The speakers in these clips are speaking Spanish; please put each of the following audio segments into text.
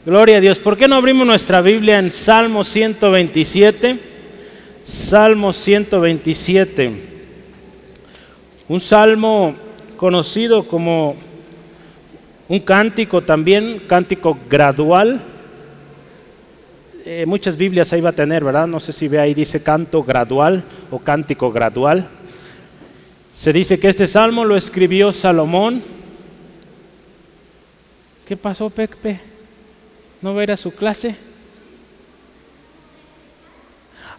Gloria a Dios. ¿Por qué no abrimos nuestra Biblia en Salmo 127? Salmo 127. Un salmo conocido como un cántico también, cántico gradual. Eh, muchas Biblias ahí va a tener, ¿verdad? No sé si ve ahí dice canto gradual o cántico gradual. Se dice que este salmo lo escribió Salomón. ¿Qué pasó, Pepe? ¿No va a ir a su clase?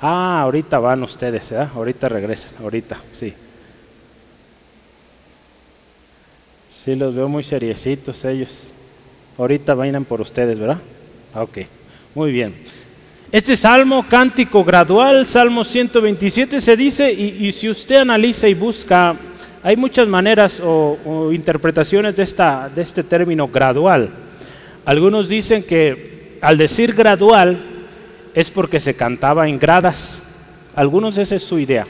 Ah, ahorita van ustedes, ¿eh? ahorita regresan, ahorita, sí. Sí, los veo muy seriecitos ellos. Ahorita vayan por ustedes, ¿verdad? Ok, muy bien. Este salmo cántico gradual, Salmo 127, se dice, y, si usted analiza y busca, hay muchas maneras o, interpretaciones de, esta, de este término gradual. Algunos dicen que al decir gradual es porque se cantaba en gradas. Algunos esa es su idea.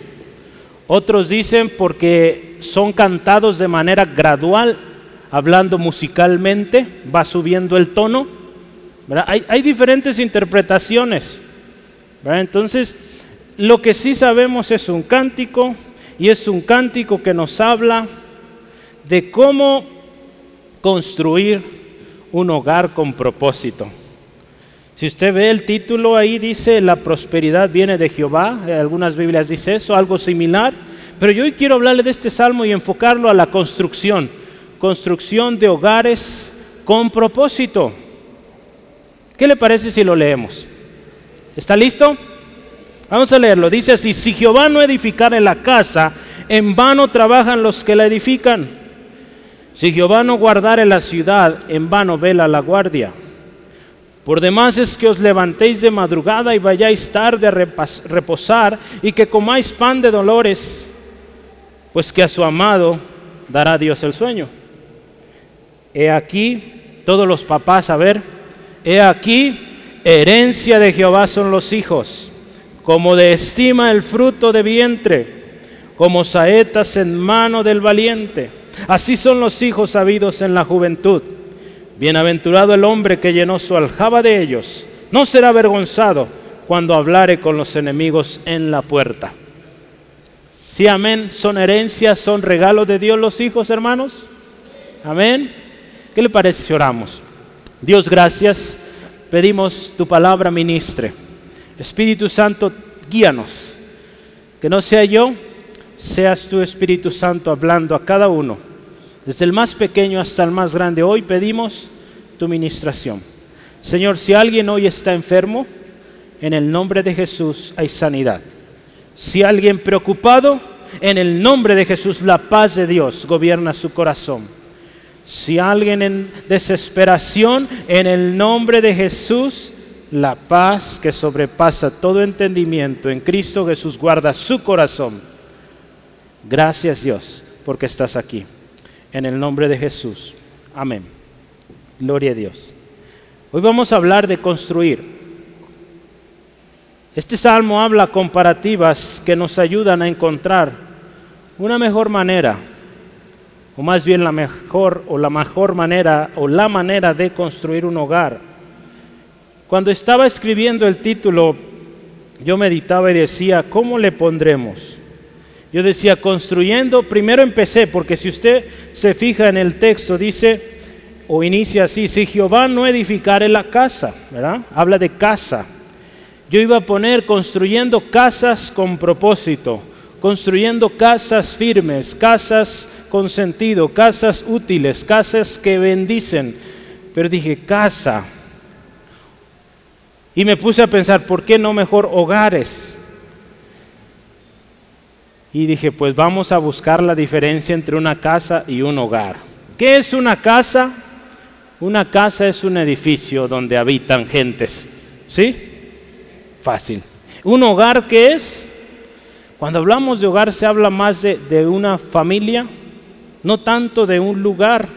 Otros dicen porque son cantados de manera gradual, hablando musicalmente, va subiendo el tono hay, diferentes interpretaciones. Entonces, lo que sí sabemos es un cántico y es un cántico que nos habla de cómo construir un hogar con propósito. Si usted ve el título ahí dice la prosperidad viene de Jehová, en algunas Biblias dice eso, algo similar, pero yo hoy quiero hablarle de este salmo y enfocarlo a la construcción, construcción de hogares con propósito. ¿Qué le parece si lo leemos? ¿Está listo? Vamos a leerlo. Dice así, si Jehová no edificare la casa, en vano trabajan los que la edifican. Si Jehová no guardare la ciudad, en vano vela la guardia. Por demás es que os levantéis de madrugada y vayáis tarde a reposar y que comáis pan de dolores, pues que a su amado dará Dios el sueño. He aquí, todos los papás, a ver, He aquí, herencia de Jehová son los hijos, como de estima el fruto de vientre, como saetas en mano del valiente. Así son los hijos habidos en la juventud. Bienaventurado el hombre que llenó su aljaba de ellos. No será avergonzado cuando hablare con los enemigos en la puerta. Sí, amén. Son herencias, son regalos de Dios los hijos, hermanos. Amén. ¿Qué le parece si oramos? Dios, gracias. Pedimos tu palabra ministre. Espíritu Santo, guíanos. Que no sea yo, seas tu Espíritu Santo hablando a cada uno. Desde el más pequeño hasta el más grande. Hoy pedimos tu ministración. Señor, si alguien hoy está enfermo, en el nombre de Jesús hay sanidad. Si alguien preocupado, en el nombre de Jesús la paz de Dios gobierna su corazón. Si alguien en desesperación, en el nombre de Jesús, la paz que sobrepasa todo entendimiento en Cristo Jesús guarda su corazón. Gracias Dios porque estás aquí. En el nombre de Jesús. Amén. Gloria a Dios. Hoy vamos a hablar de construir. Este salmo habla comparativas que nos ayudan a encontrar una mejor manera o más bien la mejor o la mejor manera o la manera de construir un hogar. Cuando estaba escribiendo el título, yo meditaba y decía, ¿cómo le pondremos? Yo decía, construyendo, primero empecé, porque si usted se fija en el texto, dice, o inicia así, si Jehová no edificare la casa, ¿verdad? Habla de casa. Yo iba a poner construyendo casas con propósito, construyendo casas firmes, casas con sentido, casas útiles, casas que bendicen. Pero dije, casa. Y me puse a pensar, ¿por qué no mejor hogares? Y dije, pues vamos a buscar la diferencia entre una casa y un hogar. ¿Qué es una casa? Una casa es un edificio donde habitan gentes. ¿Sí? Fácil. ¿Un hogar qué es? Cuando hablamos de hogar se habla más de, de una familia, no tanto de un lugar.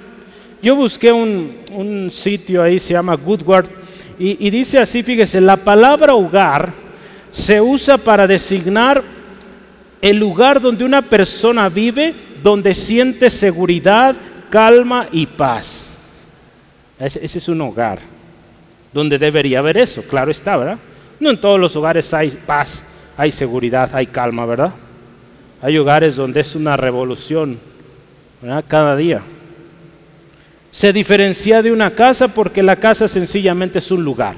Yo busqué un, sitio ahí, se llama Goodward, y, y dice así, fíjese, la palabra hogar se usa para designar el lugar donde una persona vive, donde siente seguridad, calma y paz. Ese, es un hogar. donde debería haber eso, claro está, ¿verdad? No en todos los hogares hay paz, hay seguridad, hay calma, ¿verdad? Hay hogares donde es una revolución, ¿verdad? Cada día. Se diferencia de una casa porque la casa sencillamente es un lugar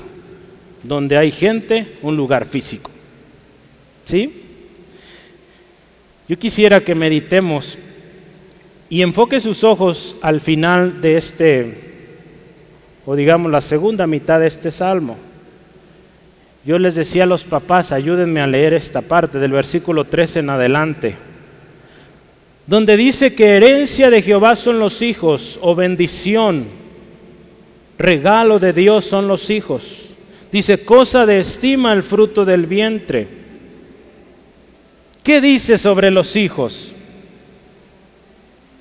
donde hay gente, un lugar físico. ¿Sí? Yo quisiera que meditemos y enfoque sus ojos al final de este, o digamos la segunda mitad de este salmo. Yo les decía a los papás, ayúdenme a leer esta parte del versículo 13 en adelante, donde dice que herencia de Jehová son los hijos, o bendición, regalo de Dios son los hijos. Dice, cosa de estima el fruto del vientre. ¿Qué dice sobre los hijos?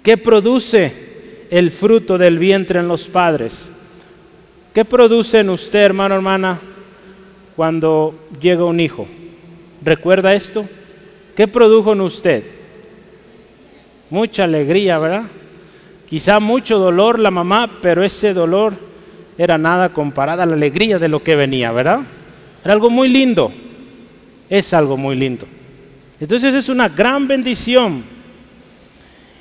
¿Qué produce el fruto del vientre en los padres? ¿Qué produce en usted, hermano, hermana, cuando llega un hijo? ¿Recuerda esto? ¿Qué produjo en usted? Mucha alegría, ¿verdad? Quizá mucho dolor la mamá, pero ese dolor era nada comparada a la alegría de lo que venía, ¿verdad? Era algo muy lindo. Es algo muy lindo. Entonces es una gran bendición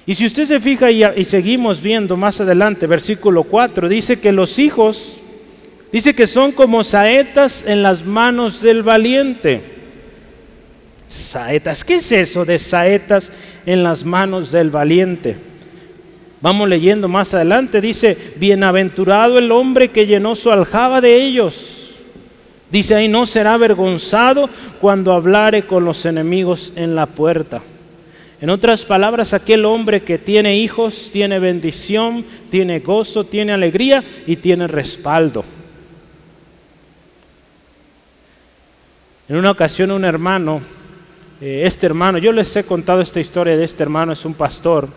y si usted se fija y, seguimos viendo más adelante, versículo 4, dice que los hijos, dice que son como saetas en las manos del valiente. Saetas, ¿qué es eso de saetas en las manos del valiente? Vamos leyendo más adelante, dice, bienaventurado el hombre que llenó su aljaba de ellos. Dice ahí, no será avergonzado cuando hablare con los enemigos en la puerta. En otras palabras, aquel hombre que tiene hijos tiene bendición, tiene gozo, tiene alegría y tiene respaldo. En una ocasión un hermano, eh, este hermano, yo les he contado esta historia de este hermano, es un pastor,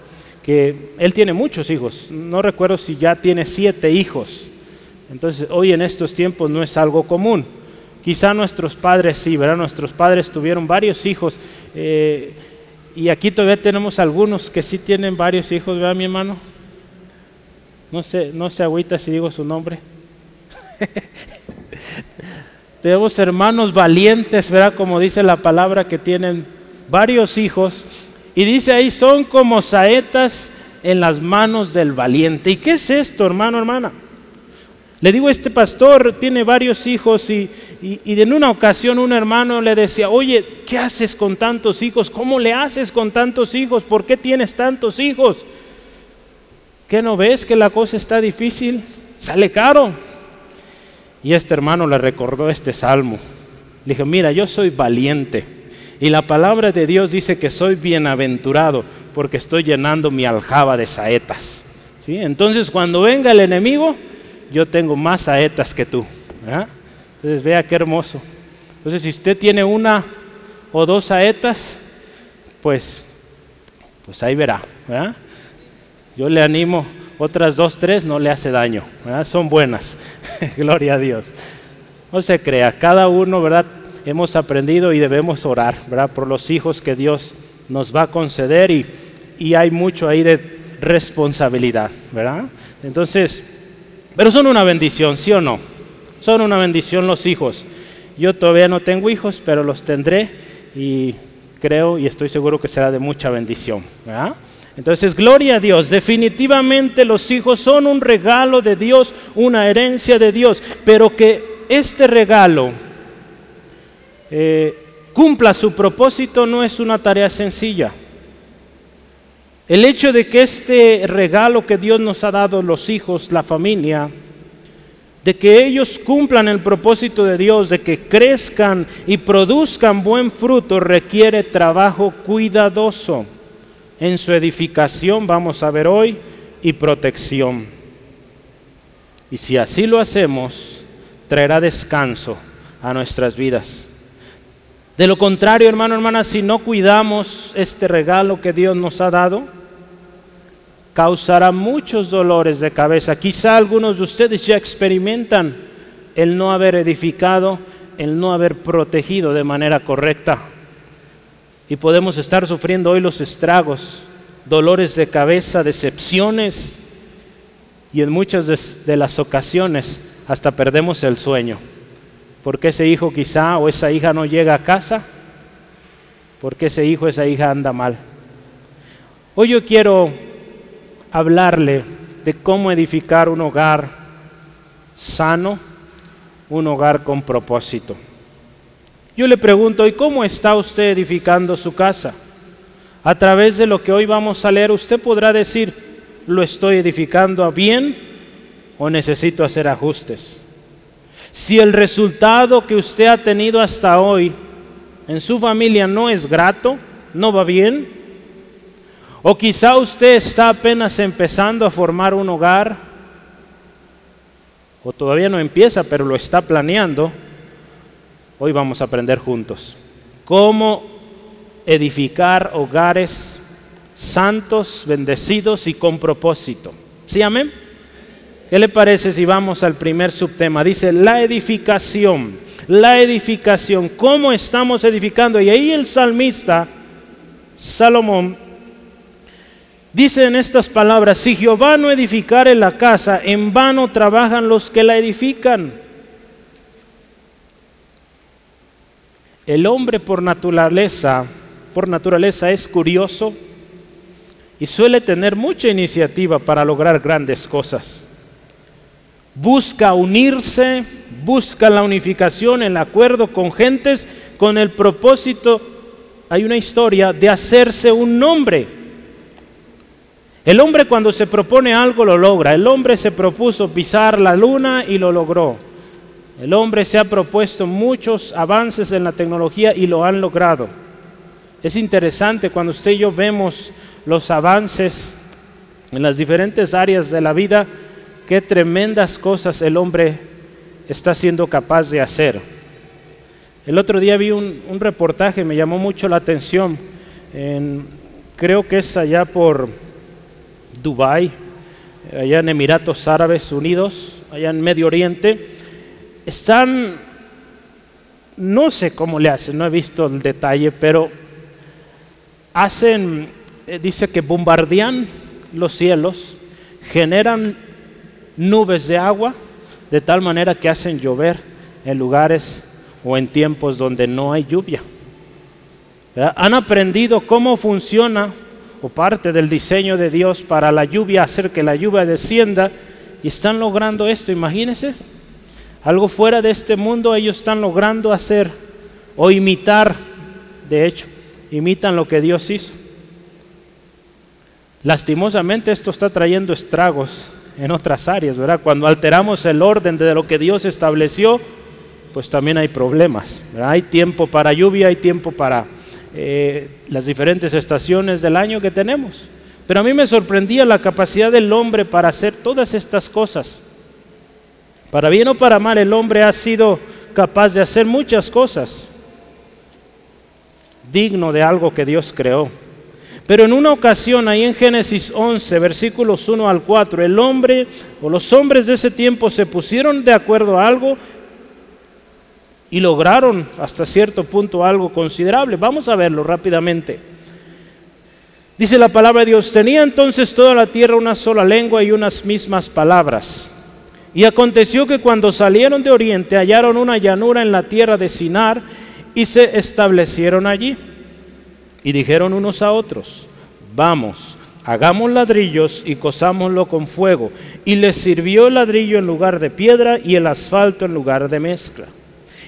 que él tiene muchos hijos, no recuerdo si ya tiene siete hijos. Entonces hoy en estos tiempos no es algo común. Quizá nuestros padres sí, ¿verdad? Nuestros padres tuvieron varios hijos. Eh, y aquí todavía tenemos algunos que sí tienen varios hijos, ¿verdad, mi hermano? No sé, no se agüita si digo su nombre. tenemos hermanos valientes, ¿verdad? Como dice la palabra, que tienen varios hijos. Y dice ahí, son como saetas en las manos del valiente. ¿Y qué es esto, hermano, hermana? Le digo, este pastor tiene varios hijos y, y, en una ocasión un hermano le decía, oye, ¿qué haces con tantos hijos? ¿Cómo le haces con tantos hijos? ¿Por qué tienes tantos hijos? ¿Qué no ves que la cosa está difícil? Sale caro. Y este hermano le recordó este salmo. Le dije, mira, yo soy valiente. Y la palabra de Dios dice que soy bienaventurado porque estoy llenando mi aljaba de saetas. ¿Sí? Entonces cuando venga el enemigo, yo tengo más saetas que tú. Entonces vea qué hermoso. Entonces si usted tiene una o dos saetas, pues, pues ahí verá. Yo le animo, otras dos, tres no le hace daño, son buenas. Gloria a Dios. No se crea, cada uno, ¿verdad? Hemos aprendido y debemos orar, ¿verdad? Por los hijos que Dios nos va a conceder y, y hay mucho ahí de responsabilidad, ¿verdad? Entonces, pero son una bendición, ¿sí o no? Son una bendición los hijos. Yo todavía no tengo hijos, pero los tendré y creo y estoy seguro que será de mucha bendición. Entonces, gloria a Dios. Definitivamente los hijos son un regalo de Dios, una herencia de Dios, pero que este regalo eh, cumpla su propósito no es una tarea sencilla. El hecho de que este regalo que Dios nos ha dado, los hijos, la familia, de que ellos cumplan el propósito de Dios, de que crezcan y produzcan buen fruto, requiere trabajo cuidadoso en su edificación, vamos a ver hoy, y protección. Y si así lo hacemos, traerá descanso a nuestras vidas. De lo contrario, hermano, hermana, si no cuidamos este regalo que Dios nos ha dado, causará muchos dolores de cabeza. Quizá algunos de ustedes ya experimentan el no haber edificado, el no haber protegido de manera correcta. Y podemos estar sufriendo hoy los estragos, dolores de cabeza, decepciones y en muchas de, las ocasiones hasta perdemos el sueño. Porque ese hijo quizá o esa hija no llega a casa, porque ese hijo o esa hija anda mal. Hoy yo quiero hablarle de cómo edificar un hogar sano, un hogar con propósito. Yo le pregunto, ¿y cómo está usted edificando su casa? A través de lo que hoy vamos a leer, usted podrá decir, ¿lo estoy edificando bien o necesito hacer ajustes? Si el resultado que usted ha tenido hasta hoy en su familia no es grato, no va bien, o quizá usted está apenas empezando a formar un hogar, o todavía no empieza, pero lo está planeando, hoy vamos a aprender juntos cómo edificar hogares santos, bendecidos y con propósito. ¿Sí, amén? ¿Qué le parece si vamos al primer subtema? Dice la edificación, la edificación, ¿cómo estamos edificando? Y ahí el salmista, Salomón, dice en estas palabras, si Jehová no edificare la casa, en vano trabajan los que la edifican. El hombre por naturaleza, por naturaleza es curioso y suele tener mucha iniciativa para lograr grandes cosas busca unirse, busca la unificación, el acuerdo con gentes con el propósito, hay una historia, de hacerse un nombre. El hombre cuando se propone algo lo logra. El hombre se propuso pisar la luna y lo logró. El hombre se ha propuesto muchos avances en la tecnología y lo han logrado. Es interesante cuando usted y yo vemos los avances en las diferentes áreas de la vida, qué tremendas cosas el hombre está siendo capaz de hacer. El otro día vi un, reportaje, me llamó mucho la atención, creo que es allá por Dubái, allá en Emiratos Árabes Unidos, allá en Medio Oriente, están, no sé cómo le hacen, no he visto el detalle, pero hacen, eh, dice que bombardean los cielos, generan nubes de agua de tal manera que hacen llover en lugares o en tiempos donde no hay lluvia. Han aprendido cómo funciona o parte del diseño de Dios para la lluvia, hacer que la lluvia descienda y están logrando esto, imagínense. Algo fuera de este mundo ellos están logrando hacer o imitar, de hecho, imitan lo que Dios hizo. Lastimosamente esto está trayendo estragos en otras áreas, ¿verdad? Cuando alteramos el orden de lo que Dios estableció, pues también hay problemas. Hay tiempo para lluvia, hay tiempo para eh, las diferentes estaciones del año que tenemos. Pero a mí me sorprendía la capacidad del hombre para hacer todas estas cosas. Para bien o para mal, el hombre ha sido capaz de hacer muchas cosas digno de algo que Dios creó. Pero en una ocasión, ahí en Génesis 11, versículos 1 al 4, el hombre o los hombres de ese tiempo se pusieron de acuerdo a algo y lograron hasta cierto punto algo considerable. Vamos a verlo rápidamente. Dice la palabra de Dios, tenía entonces toda la tierra una sola lengua y unas mismas palabras. Y aconteció que cuando salieron de oriente hallaron una llanura en la tierra de Sinar y se establecieron allí. Y dijeron unos a otros, vamos, hagamos ladrillos y cosámoslo con fuego. Y les sirvió el ladrillo en lugar de piedra y el asfalto en lugar de mezcla.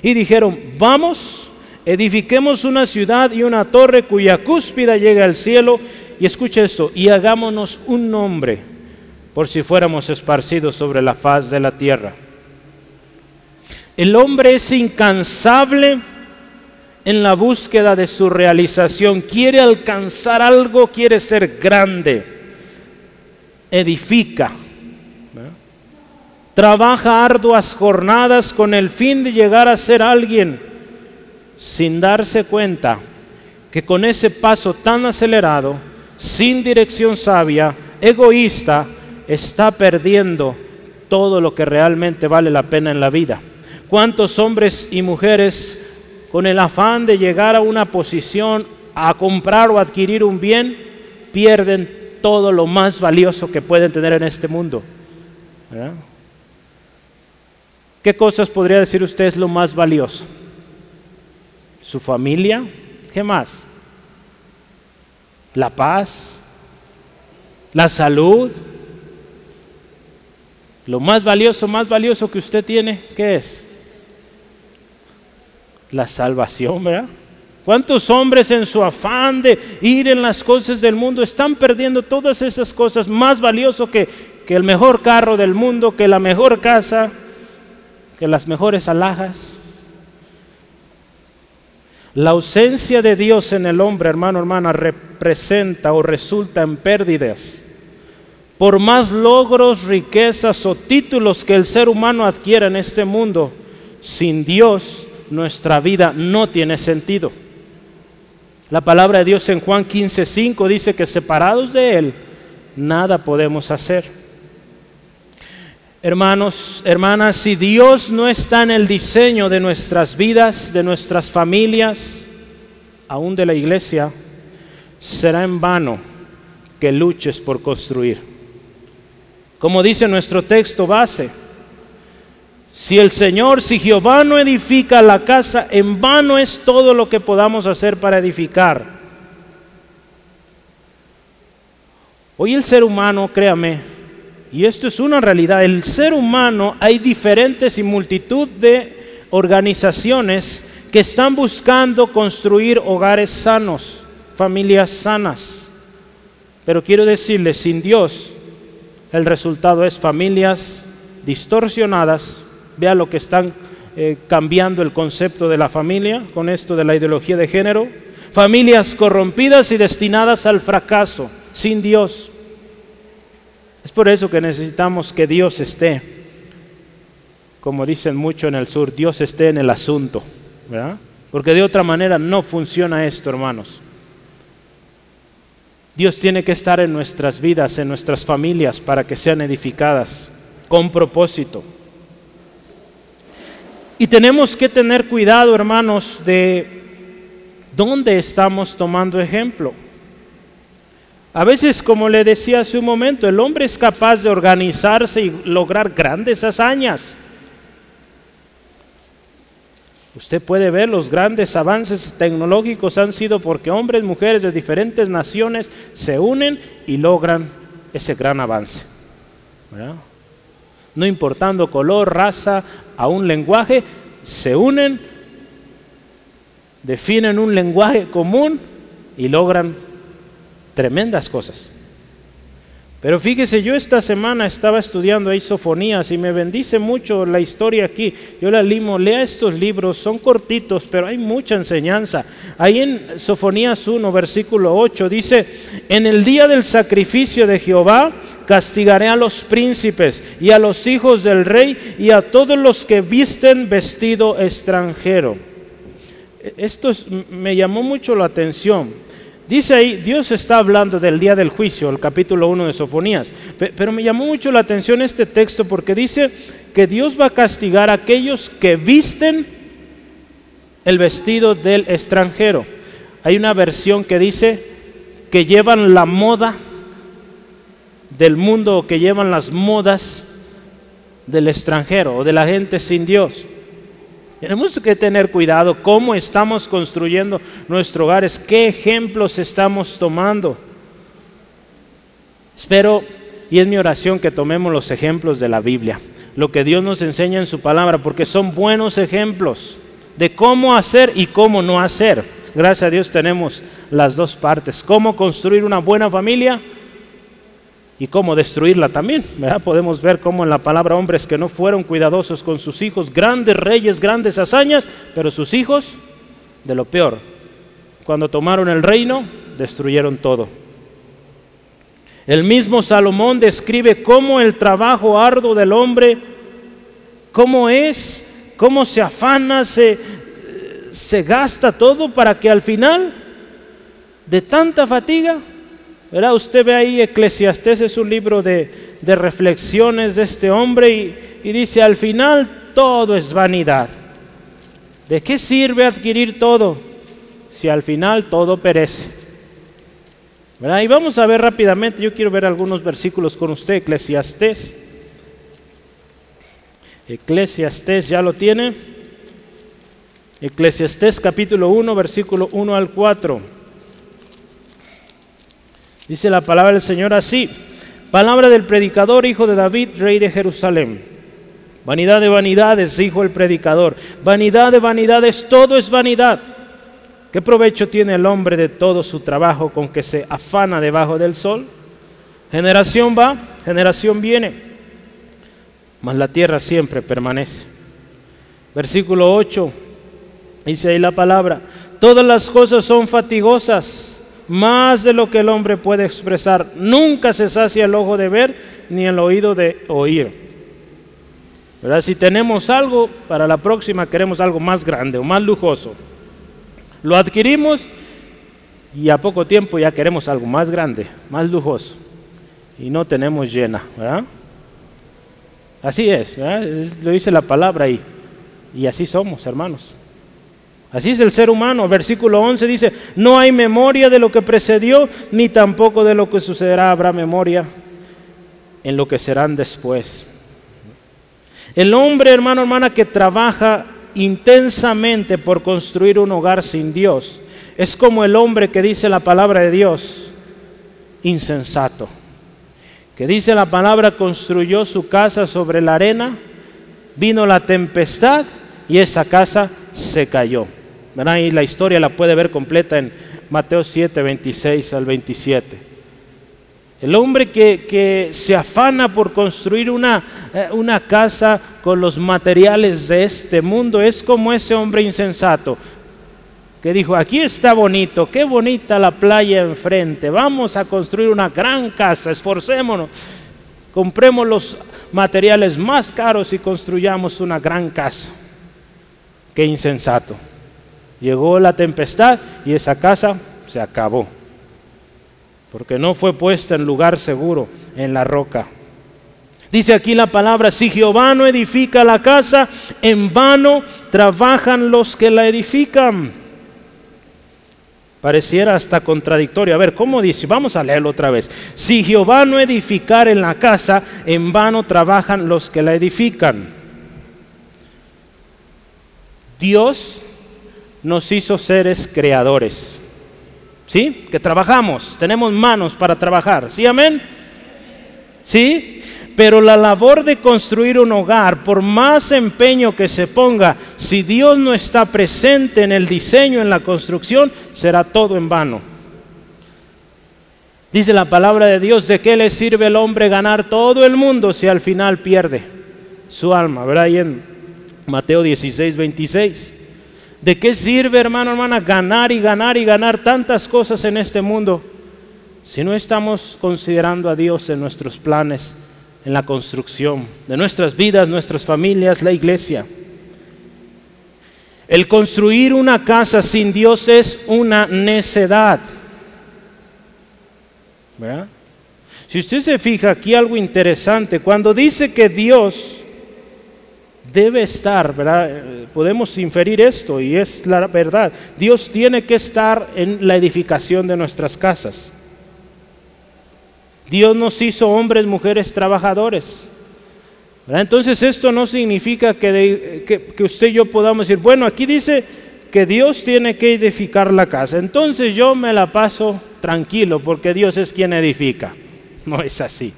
Y dijeron, vamos, edifiquemos una ciudad y una torre cuya cúspida llega al cielo. Y escucha esto, y hagámonos un nombre por si fuéramos esparcidos sobre la faz de la tierra. El hombre es incansable en la búsqueda de su realización, quiere alcanzar algo, quiere ser grande, edifica, trabaja arduas jornadas con el fin de llegar a ser alguien, sin darse cuenta que con ese paso tan acelerado, sin dirección sabia, egoísta, está perdiendo todo lo que realmente vale la pena en la vida. ¿Cuántos hombres y mujeres con el afán de llegar a una posición, a comprar o adquirir un bien, pierden todo lo más valioso que pueden tener en este mundo. ¿Qué cosas podría decir usted es lo más valioso? ¿Su familia? ¿Qué más? ¿La paz? ¿La salud? Lo más valioso, más valioso que usted tiene, ¿qué es? La salvación, ¿verdad? ¿Cuántos hombres en su afán de ir en las cosas del mundo están perdiendo todas esas cosas más valioso que, que el mejor carro del mundo, que la mejor casa, que las mejores alhajas? La ausencia de Dios en el hombre, hermano, hermana, representa o resulta en pérdidas. Por más logros, riquezas o títulos que el ser humano adquiera en este mundo, sin Dios nuestra vida no tiene sentido. La palabra de Dios en Juan 15:5 dice que separados de Él, nada podemos hacer. Hermanos, hermanas, si Dios no está en el diseño de nuestras vidas, de nuestras familias, aún de la iglesia, será en vano que luches por construir. Como dice nuestro texto base, si el Señor, si Jehová no edifica la casa, en vano es todo lo que podamos hacer para edificar. Hoy el ser humano, créame, y esto es una realidad, el ser humano hay diferentes y multitud de organizaciones que están buscando construir hogares sanos, familias sanas. Pero quiero decirles, sin Dios, el resultado es familias distorsionadas, Vea lo que están eh, cambiando el concepto de la familia con esto de la ideología de género. Familias corrompidas y destinadas al fracaso, sin Dios. Es por eso que necesitamos que Dios esté, como dicen mucho en el sur, Dios esté en el asunto, Porque de otra manera no funciona esto, hermanos. Dios tiene que estar en nuestras vidas, en nuestras familias, para que sean edificadas con propósito. Y tenemos que tener cuidado, hermanos, de dónde estamos tomando ejemplo. A veces, como le decía hace un momento, el hombre es capaz de organizarse y lograr grandes hazañas. Usted puede ver los grandes avances tecnológicos han sido porque hombres y mujeres de diferentes naciones se unen y logran ese gran avance no importando color, raza, a un lenguaje, se unen, definen un lenguaje común y logran tremendas cosas. Pero fíjese, yo esta semana estaba estudiando ahí Sofonías y me bendice mucho la historia aquí. Yo la limo, lea estos libros, son cortitos, pero hay mucha enseñanza. Ahí en Sofonías 1, versículo 8, dice, en el día del sacrificio de Jehová castigaré a los príncipes y a los hijos del rey y a todos los que visten vestido extranjero. Esto me llamó mucho la atención. Dice ahí, Dios está hablando del día del juicio, el capítulo 1 de Sofonías. Pero me llamó mucho la atención este texto porque dice que Dios va a castigar a aquellos que visten el vestido del extranjero. Hay una versión que dice que llevan la moda del mundo que llevan las modas del extranjero o de la gente sin Dios. Tenemos que tener cuidado cómo estamos construyendo nuestros hogares, qué ejemplos estamos tomando. Espero y es mi oración que tomemos los ejemplos de la Biblia, lo que Dios nos enseña en su palabra, porque son buenos ejemplos de cómo hacer y cómo no hacer. Gracias a Dios tenemos las dos partes, cómo construir una buena familia y cómo destruirla también. Podemos ver cómo en la palabra hombres que no fueron cuidadosos con sus hijos, grandes reyes, grandes hazañas, pero sus hijos de lo peor. Cuando tomaron el reino, destruyeron todo. El mismo Salomón describe cómo el trabajo arduo del hombre, cómo es, cómo se afana, se, se gasta todo para que al final, de tanta fatiga, Usted ve ahí, Eclesiastés es un libro de, reflexiones de este hombre y, y dice, al final todo es vanidad. ¿De qué sirve adquirir todo si al final todo perece? ¿Verdad? Y vamos a ver rápidamente, yo quiero ver algunos versículos con usted, Eclesiastés. Eclesiastés, ¿ya lo tiene? Eclesiastés capítulo 1, versículo 1 al 4. Dice la palabra del Señor así. Palabra del predicador, hijo de David, rey de Jerusalén. Vanidad de vanidades, dijo el predicador. Vanidad de vanidades, todo es vanidad. ¿Qué provecho tiene el hombre de todo su trabajo con que se afana debajo del sol? Generación va, generación viene mas la tierra siempre permanece. Versículo 8, dice ahí la palabra, todas las cosas son fatigosas, más de lo que el hombre puede expresar. Nunca se sacia el ojo de ver ni el oído de oír. ¿Verdad? Si tenemos algo, para la próxima queremos algo más grande o más lujoso. Lo adquirimos y a poco tiempo ya queremos algo más grande, más lujoso. Y no tenemos llena, ¿verdad? Así es, lo dice la palabra ahí. Y así somos, hermanos. Así es el ser humano. Versículo 11 dice, no hay memoria de lo que precedió, ni tampoco de lo que sucederá habrá memoria en lo que serán después. El hombre, hermano, hermana, que trabaja intensamente por construir un hogar sin Dios, es como el hombre que dice la palabra de Dios, insensato que dice la palabra, construyó su casa sobre la arena, vino la tempestad y esa casa se cayó. Y la historia la puede ver completa en Mateo 7, 26 al 27. El hombre que, se afana por construir una, eh, una casa con los materiales de este mundo es como ese hombre insensato que dijo, aquí está bonito, qué bonita la playa enfrente, vamos a construir una gran casa, esforcémonos, compremos los materiales más caros y construyamos una gran casa. Qué insensato. Llegó la tempestad y esa casa se acabó, porque no fue puesta en lugar seguro, en la roca. Dice aquí la palabra, si Jehová no edifica la casa, en vano trabajan los que la edifican. Pareciera hasta contradictorio. A ver, ¿cómo dice? Vamos a leerlo otra vez. Si Jehová no edificar en la casa, en vano trabajan los que la edifican. Dios nos hizo seres creadores. ¿Sí? Que trabajamos, tenemos manos para trabajar. ¿Sí, amén? ¿Sí? Pero la labor de construir un hogar, por más empeño que se ponga, si Dios no está presente en el diseño, en la construcción, será todo en vano. Dice la palabra de Dios, ¿de qué le sirve al hombre ganar todo el mundo si al final pierde su alma? ¿Verdad? Ahí en Mateo 16, 26. ¿De qué sirve, hermano, hermana, ganar y ganar y ganar tantas cosas en este mundo si no estamos considerando a Dios en nuestros planes en la construcción de nuestras vidas, nuestras familias, la iglesia. El construir una casa sin Dios es una necedad. Si usted se fija aquí algo interesante, cuando dice que Dios debe estar, podemos inferir esto y es la verdad, Dios tiene que estar en la edificación de nuestras casas. Dios nos hizo hombres, mujeres, trabajadores. Entonces esto no significa que, que, usted y yo podamos decir, bueno, aquí dice que Dios tiene que edificar la casa. Entonces yo me la paso tranquilo porque Dios es quien edifica. No es así.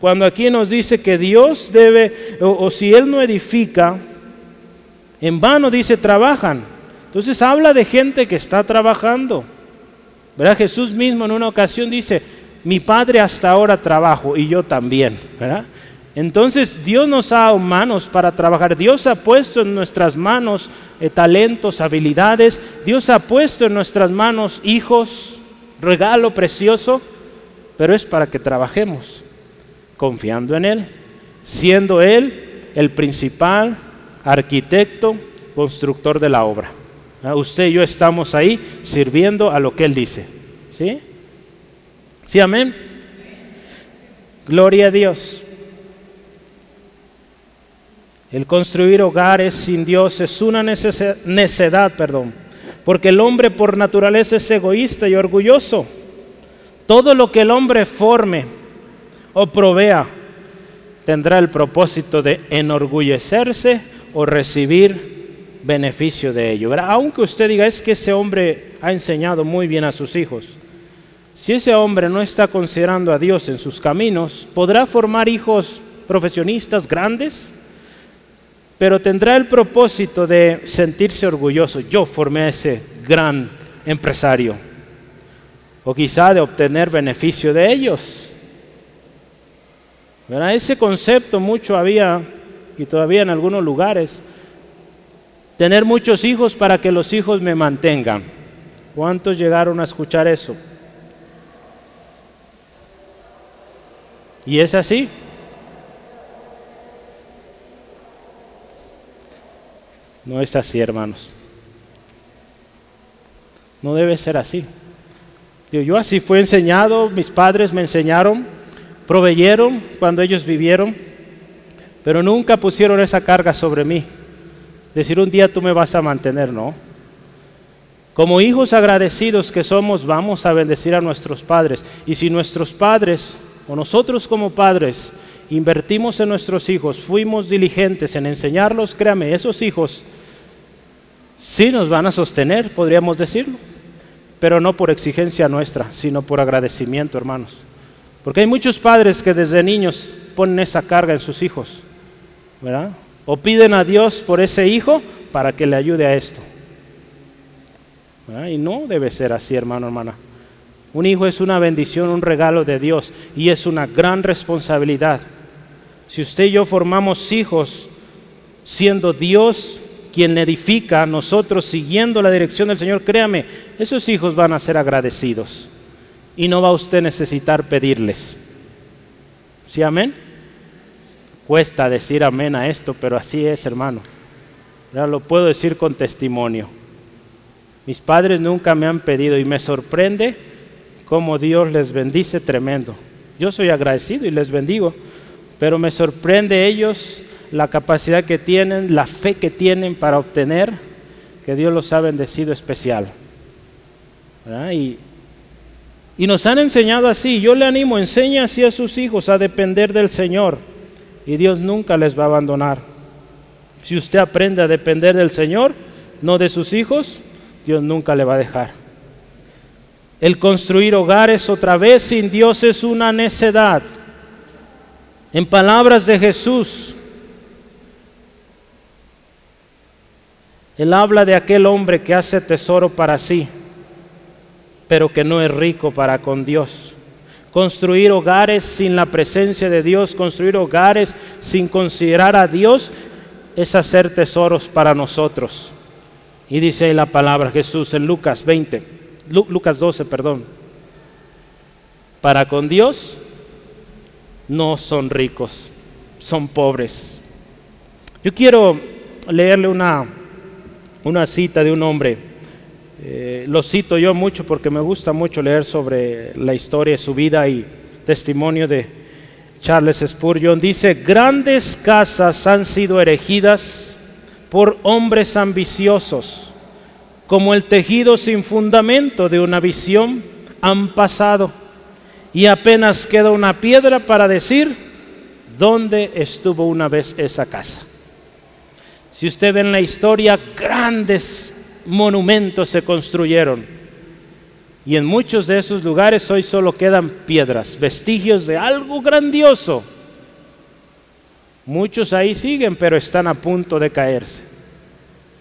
Cuando aquí nos dice que Dios debe, o, si Él no edifica, en vano dice trabajan. Entonces habla de gente que está trabajando. Jesús mismo en una ocasión dice, mi padre hasta ahora trabajo y yo también, Entonces Dios nos ha dado manos para trabajar. Dios ha puesto en nuestras manos eh, talentos, habilidades. Dios ha puesto en nuestras manos hijos, regalo precioso, pero es para que trabajemos confiando en Él, siendo Él el principal arquitecto, constructor de la obra. Usted y yo estamos ahí sirviendo a lo que Él dice. ¿Sí? ¿Sí, amén? Gloria a Dios. El construir hogares sin Dios es una necedad, perdón, porque el hombre por naturaleza es egoísta y orgulloso. Todo lo que el hombre forme o provea tendrá el propósito de enorgullecerse o recibir beneficio de ello. Aunque usted diga, es que ese hombre ha enseñado muy bien a sus hijos. Si ese hombre no está considerando a Dios en sus caminos, podrá formar hijos profesionistas grandes, pero tendrá el propósito de sentirse orgulloso. Yo formé a ese gran empresario. O quizá de obtener beneficio de ellos. Ese concepto mucho había, y todavía en algunos lugares, tener muchos hijos para que los hijos me mantengan. ¿Cuántos llegaron a escuchar eso? Y es así. No es así, hermanos. No debe ser así. Yo así fui enseñado, mis padres me enseñaron, proveyeron cuando ellos vivieron, pero nunca pusieron esa carga sobre mí. Decir un día tú me vas a mantener, no. Como hijos agradecidos que somos, vamos a bendecir a nuestros padres. Y si nuestros padres o nosotros como padres invertimos en nuestros hijos, fuimos diligentes en enseñarlos, créame, esos hijos sí nos van a sostener, podríamos decirlo, pero no por exigencia nuestra, sino por agradecimiento, hermanos. Porque hay muchos padres que desde niños ponen esa carga en sus hijos, ¿verdad? O piden a Dios por ese hijo para que le ayude a esto. Y no debe ser así, hermano, hermana. Un hijo es una bendición, un regalo de Dios y es una gran responsabilidad. Si usted y yo formamos hijos siendo Dios quien edifica, nosotros siguiendo la dirección del Señor, créame, esos hijos van a ser agradecidos y no va usted a necesitar pedirles. ¿Sí, amén? Cuesta decir amén a esto, pero así es, hermano. Ya lo puedo decir con testimonio. Mis padres nunca me han pedido y me sorprende cómo Dios les bendice tremendo. Yo soy agradecido y les bendigo, pero me sorprende ellos la capacidad que tienen, la fe que tienen para obtener, que Dios los ha bendecido especial. Y, y nos han enseñado así. Yo le animo, enseña así a sus hijos a depender del Señor. Y Dios nunca les va a abandonar. Si usted aprende a depender del Señor, no de sus hijos, Dios nunca le va a dejar. El construir hogares otra vez sin Dios es una necedad. En palabras de Jesús, Él habla de aquel hombre que hace tesoro para sí, pero que no es rico para con Dios. Construir hogares sin la presencia de Dios, construir hogares sin considerar a Dios, es hacer tesoros para nosotros. Y dice ahí la palabra Jesús en Lucas 20, Lucas 12, perdón. Para con Dios no son ricos, son pobres. Yo quiero leerle una una cita de un hombre. Eh, lo cito yo mucho porque me gusta mucho leer sobre la historia, su vida y testimonio de Charles Spurgeon. Dice, grandes casas han sido erigidas por hombres ambiciosos, como el tejido sin fundamento de una visión han pasado y apenas queda una piedra para decir dónde estuvo una vez esa casa. Si usted ve en la historia, grandes monumentos se construyeron. Y en muchos de esos lugares hoy solo quedan piedras, vestigios de algo grandioso. Muchos ahí siguen, pero están a punto de caerse.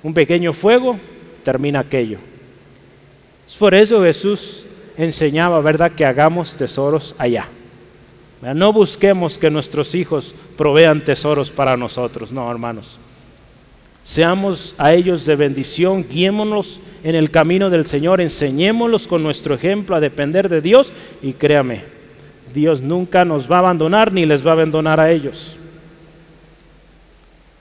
Un pequeño fuego termina aquello. Es por eso Jesús enseñaba, ¿verdad?, que hagamos tesoros allá. No busquemos que nuestros hijos provean tesoros para nosotros, no, hermanos. Seamos a ellos de bendición, guiémonos en el camino del Señor, enseñémoslos con nuestro ejemplo a depender de Dios y créame, Dios nunca nos va a abandonar ni les va a abandonar a ellos.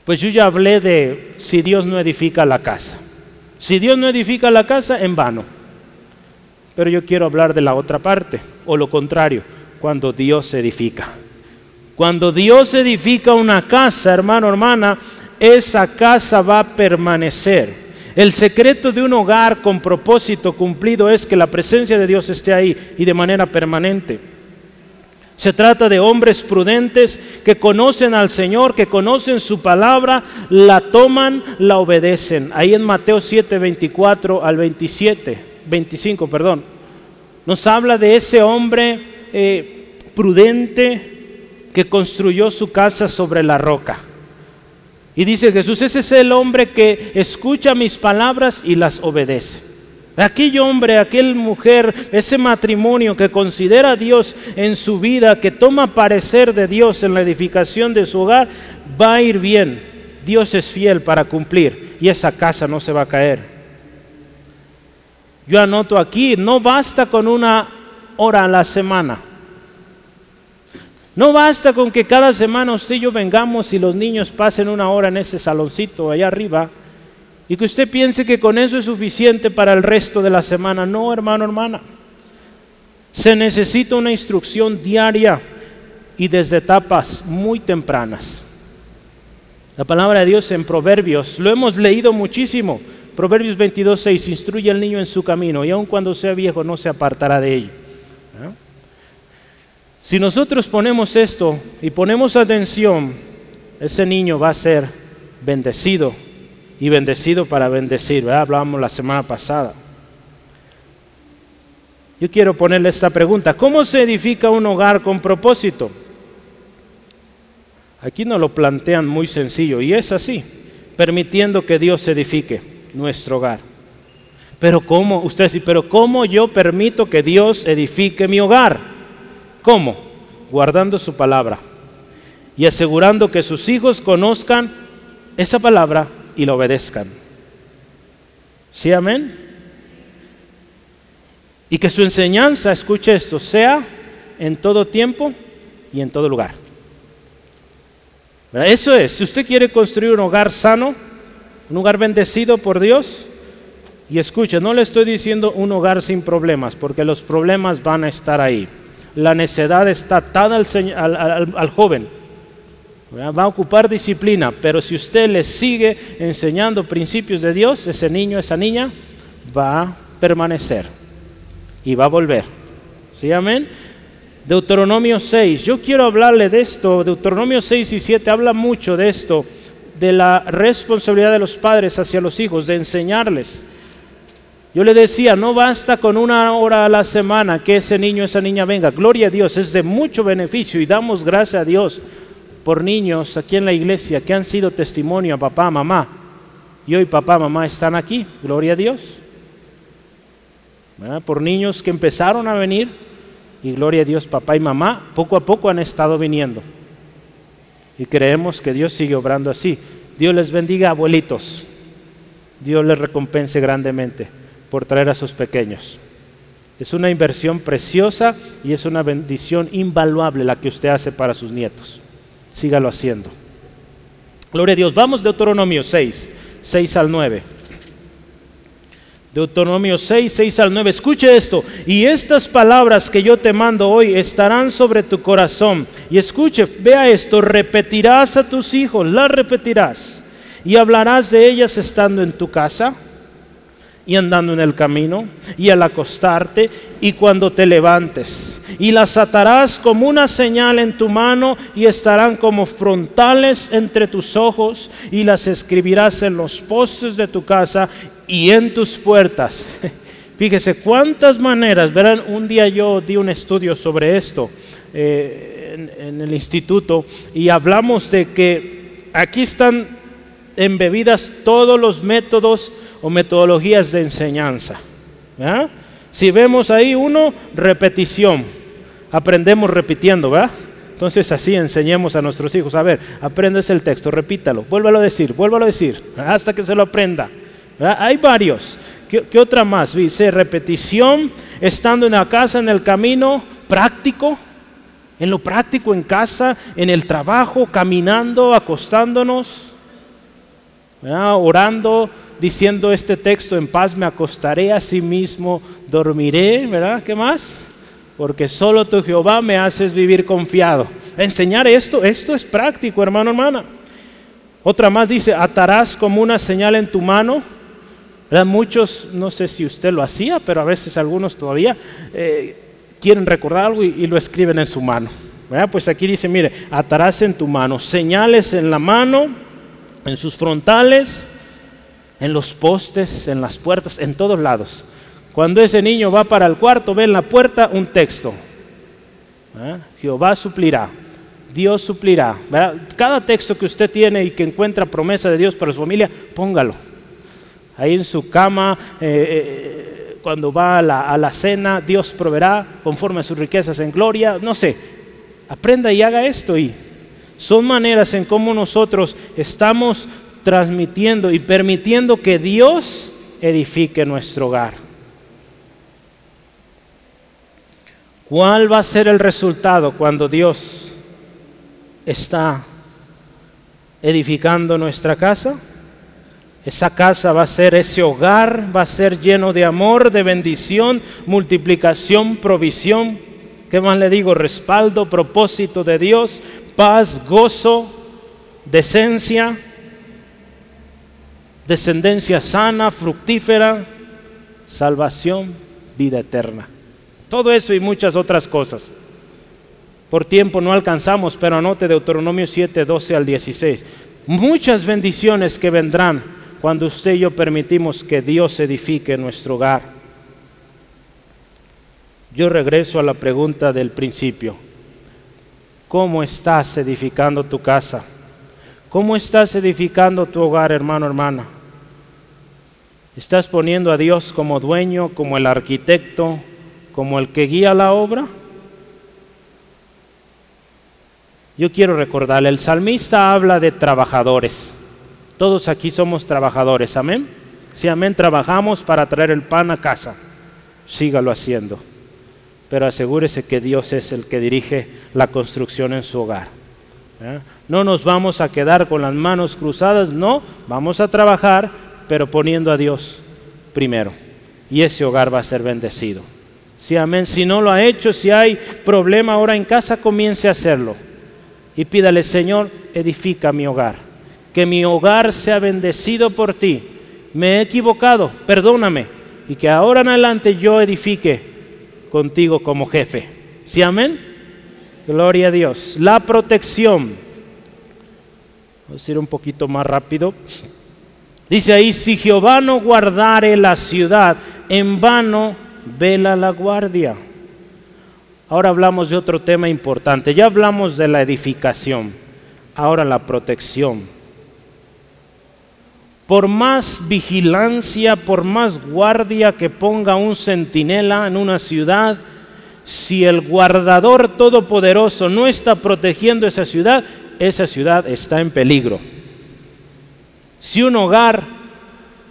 Pues yo ya hablé de si Dios no edifica la casa. Si Dios no edifica la casa, en vano. Pero yo quiero hablar de la otra parte, o lo contrario, cuando Dios edifica. Cuando Dios edifica una casa, hermano, hermana, esa casa va a permanecer. El secreto de un hogar con propósito cumplido es que la presencia de Dios esté ahí y de manera permanente. Se trata de hombres prudentes que conocen al Señor, que conocen su palabra, la toman, la obedecen. Ahí en Mateo 7, 24 al 27, 25, perdón, nos habla de ese hombre eh, prudente que construyó su casa sobre la roca. Y dice Jesús, ese es el hombre que escucha mis palabras y las obedece. Aquel hombre, aquel mujer, ese matrimonio que considera a Dios en su vida, que toma parecer de Dios en la edificación de su hogar, va a ir bien. Dios es fiel para cumplir y esa casa no se va a caer. Yo anoto aquí, no basta con una hora a la semana. No basta con que cada semana usted y yo vengamos y los niños pasen una hora en ese saloncito allá arriba y que usted piense que con eso es suficiente para el resto de la semana. No, hermano, hermana. Se necesita una instrucción diaria y desde etapas muy tempranas. La palabra de Dios en Proverbios, lo hemos leído muchísimo. Proverbios 22, 6, instruye al niño en su camino y aun cuando sea viejo no se apartará de él. Si nosotros ponemos esto y ponemos atención, ese niño va a ser bendecido y bendecido para bendecir. Hablábamos la semana pasada. Yo quiero ponerle esta pregunta. ¿Cómo se edifica un hogar con propósito? Aquí nos lo plantean muy sencillo y es así, permitiendo que Dios edifique nuestro hogar. Pero ¿cómo? Usted dice, pero ¿cómo yo permito que Dios edifique mi hogar? ¿Cómo? Guardando su palabra y asegurando que sus hijos conozcan esa palabra y lo obedezcan. ¿Sí, amén? Y que su enseñanza, escuche esto, sea en todo tiempo y en todo lugar. Eso es, si usted quiere construir un hogar sano, un hogar bendecido por Dios, y escuche, no le estoy diciendo un hogar sin problemas, porque los problemas van a estar ahí. La necedad está atada al, al joven Va a ocupar disciplina, pero si usted le sigue enseñando principios de Dios, ese niño, esa niña, va a permanecer y va a volver. ¿Sí, amén? Deuteronomio 6, yo quiero hablarle de esto. Deuteronomio 6 y 7 habla mucho de esto, de la responsabilidad de los padres hacia los hijos, de enseñarles. Yo le decía, no basta con una hora a la semana que ese niño, esa niña venga. Gloria a Dios, es de mucho beneficio y damos gracias a Dios por niños aquí en la iglesia que han sido testimonio a papá, mamá. Y hoy papá, mamá están aquí, gloria a Dios. Por niños que empezaron a venir y gloria a Dios, papá y mamá, poco a poco han estado viniendo. Y creemos que Dios sigue obrando así. Dios les bendiga, abuelitos. Dios les recompense grandemente por traer a sus pequeños. Es una inversión preciosa y es una bendición invaluable la que usted hace para sus nietos sígalo haciendo. Gloria a Dios. Vamos de Deuteronomio 6, 6 al 9. Deuteronomio 6, 6 al 9. Escuche esto. Y estas palabras que yo te mando hoy estarán sobre tu corazón. Y escuche, vea esto. Repetirás a tus hijos, las repetirás. Y hablarás de ellas estando en tu casa y andando en el camino y al acostarte y cuando te levantes. Y las atarás como una señal en tu mano y estarán como frontales entre tus ojos y las escribirás en los postes de tu casa y en tus puertas. Fíjese cuántas maneras, verán, un día yo di un estudio sobre esto eh, en el instituto y hablamos de que aquí están embebidas todos los métodos o metodologías de enseñanza. Si vemos ahí uno, repetición. Aprendemos repitiendo, ¿verdad? Entonces así enseñemos a nuestros hijos. A ver, aprendes el texto, repítalo, vuélvalo a decir, vuélvalo a decir, hasta que se lo aprenda. Hay varios. ¿Qué, otra más? Dice repetición, estando en la casa, en el camino, práctico, en lo práctico, en casa, en el trabajo, caminando, acostándonos, orando, diciendo este texto, en paz me acostaré a sí mismo, dormiré, ¿verdad? ¿Qué más? Porque solo tu Jehová me haces vivir confiado. Enseñar esto, esto es práctico, hermano, hermana. Otra más dice, atarás como una señal en tu mano. ¿verdad? Muchos, no sé si usted lo hacía, pero a veces algunos todavía, eh, quieren recordar algo y, lo escriben en su mano. Pues aquí dice, mire, atarás en tu mano, señales en la mano, en sus frontales, en los postes, en las puertas, en todos lados. Cuando ese niño va para el cuarto, ve en la puerta un texto. Jehová suplirá. Dios suplirá. Cada texto que usted tiene y que encuentra promesa de Dios para su familia, póngalo. Ahí en su cama, eh, eh, cuando va a la, a la, cena, Dios proveerá conforme a sus riquezas en gloria. No sé, aprenda y haga esto. Y son maneras en cómo nosotros estamos transmitiendo y permitiendo que Dios edifique nuestro hogar. ¿Cuál va a ser el resultado cuando Dios está edificando nuestra casa? Esa casa va a ser, ese hogar va a ser lleno de amor, de bendición, multiplicación, provisión. ¿Qué más le digo? Respaldo, propósito de Dios, paz, gozo, decencia, descendencia sana, fructífera, salvación, vida eterna. Todo eso y muchas otras cosas. Por tiempo no alcanzamos, pero anote Deuteronomio 7, 12 al 16. Muchas bendiciones que vendrán cuando usted y yo permitimos que Dios edifique nuestro hogar. Yo regreso a la pregunta del principio. ¿Cómo estás edificando tu casa? ¿Cómo estás edificando tu hogar, hermano, hermana? ¿Estás poniendo a Dios como dueño, como el arquitecto, como el que guía la obra? Yo quiero recordarle, el salmista habla de trabajadores. Todos aquí somos trabajadores, amén. Si amén, trabajamos para traer el pan a casa. Sígalo haciendo. Pero asegúrese que Dios es el que dirige la construcción en su hogar. ¿eh? No nos vamos a quedar con las manos cruzadas, no, vamos a trabajar, pero poniendo a Dios primero. Y ese hogar va a ser bendecido. Sí, amén. Si no lo ha hecho, si hay problema ahora en casa, comience a hacerlo. Y pídale, Señor, edifica mi hogar. Que mi hogar sea bendecido por ti. Me he equivocado, perdóname. Y que ahora en adelante yo edifique contigo como jefe. ¿Sí, amén? Gloria a Dios. La protección. Vamos a ir un poquito más rápido. Dice ahí, si Jehová no guardare la ciudad, en vano vela la guardia. Ahora hablamos de otro tema importante. Ya hablamos de la edificación, ahora la protección. Por más vigilancia, por más guardia que ponga un centinela en una ciudad, si el guardador todopoderoso no está protegiendo esa ciudad, esa ciudad está en peligro. Si un hogar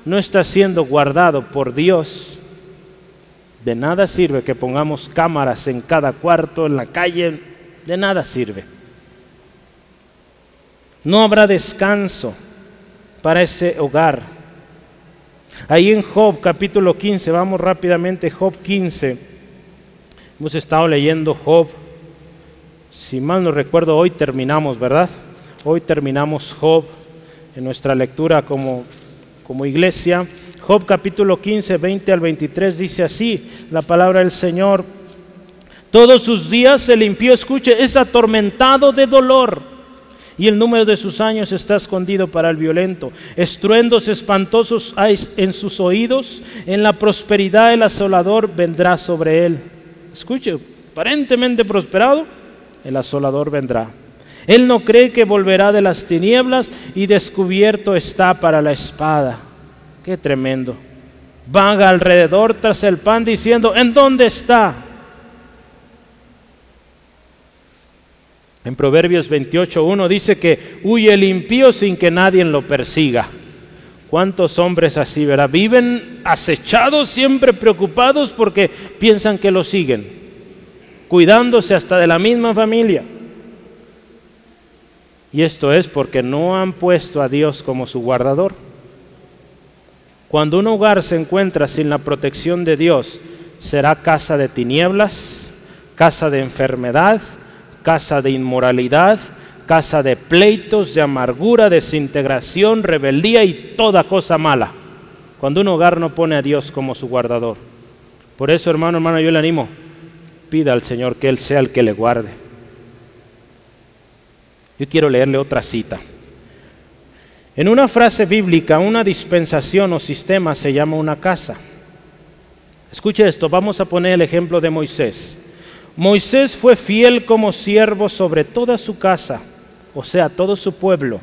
no está siendo guardado por Dios, de nada sirve que pongamos cámaras en cada cuarto, en la calle, de nada sirve. No habrá descanso para ese hogar. Ahí en Job capítulo 15, vamos rápidamente, Job 15. Hemos estado leyendo Job. Si mal no recuerdo, hoy terminamos, ¿verdad? Hoy terminamos Job en nuestra lectura como, como iglesia. Job capítulo 15, 20 al 23 dice así, la palabra del Señor. Todos sus días el impío, escuche, es atormentado de dolor y el número de sus años está escondido para el violento. Estruendos espantosos hay en sus oídos, en la prosperidad el asolador vendrá sobre él. Escuche, aparentemente prosperado, el asolador vendrá. Él no cree que volverá de las tinieblas y descubierto está para la espada. Qué tremendo. Vaga alrededor tras el pan diciendo, ¿en dónde está? En Proverbios 28.1 dice que huye el impío sin que nadie lo persiga. ¿Cuántos hombres así, verá? Viven acechados, siempre preocupados porque piensan que lo siguen, cuidándose hasta de la misma familia. Y esto es porque no han puesto a Dios como su guardador. Cuando un hogar se encuentra sin la protección de Dios, será casa de tinieblas, casa de enfermedad, casa de inmoralidad, casa de pleitos, de amargura, desintegración, rebeldía y toda cosa mala. Cuando un hogar no pone a Dios como su guardador. Por eso, hermano, hermano, yo le animo. pida al Señor que Él sea el que le guarde. Yo quiero leerle otra cita. En una frase bíblica, una dispensación o sistema se llama una casa. Escuche esto, vamos a poner el ejemplo de Moisés. Moisés fue fiel como siervo sobre toda su casa, o sea, todo su pueblo.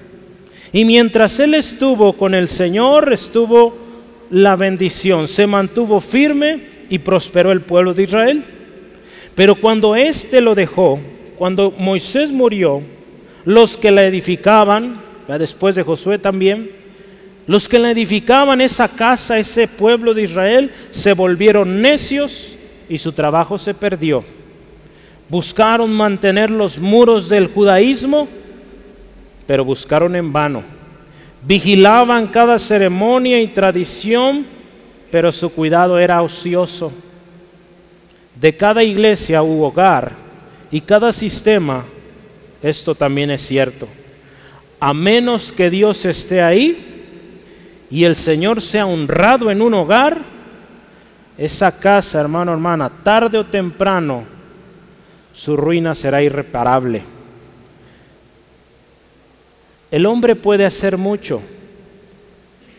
Y mientras él estuvo con el Señor, estuvo la bendición, se mantuvo firme y prosperó el pueblo de Israel. Pero cuando éste lo dejó, cuando Moisés murió, los que la edificaban, después de Josué también, los que la edificaban esa casa, ese pueblo de Israel, se volvieron necios y su trabajo se perdió. Buscaron mantener los muros del judaísmo, pero buscaron en vano. Vigilaban cada ceremonia y tradición, pero su cuidado era ocioso. De cada iglesia u hogar y cada sistema, esto también es cierto a menos que Dios esté ahí y el Señor sea honrado en un hogar, esa casa, hermano, hermana, tarde o temprano, su ruina será irreparable. El hombre puede hacer mucho,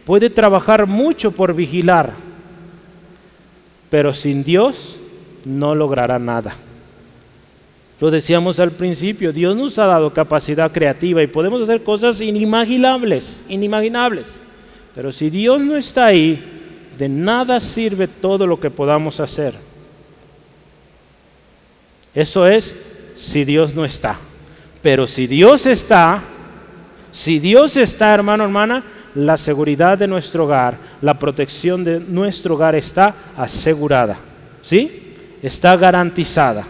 puede trabajar mucho por vigilar, pero sin Dios no logrará nada. Lo decíamos al principio, Dios nos ha dado capacidad creativa y podemos hacer cosas inimaginables, inimaginables. Pero si Dios no está ahí, de nada sirve todo lo que podamos hacer. Eso es si Dios no está. Pero si Dios está, si Dios está, hermano, hermana, la seguridad de nuestro hogar, la protección de nuestro hogar está asegurada. ¿Sí? Está garantizada.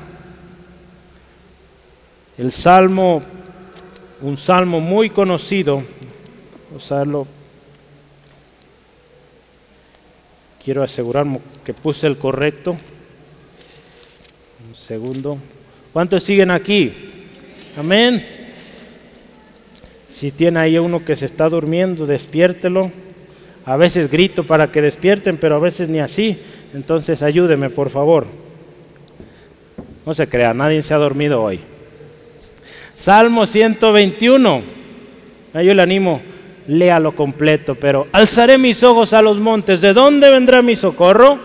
El salmo, un salmo muy conocido, usarlo. Quiero asegurarme que puse el correcto. Un segundo. ¿Cuántos siguen aquí? Amén. Si tiene ahí uno que se está durmiendo, despiértelo. A veces grito para que despierten, pero a veces ni así. Entonces ayúdeme, por favor. No se crea, nadie se ha dormido hoy. Salmo 121. Yo le animo, léalo completo, pero alzaré mis ojos a los montes. ¿De dónde vendrá mi socorro?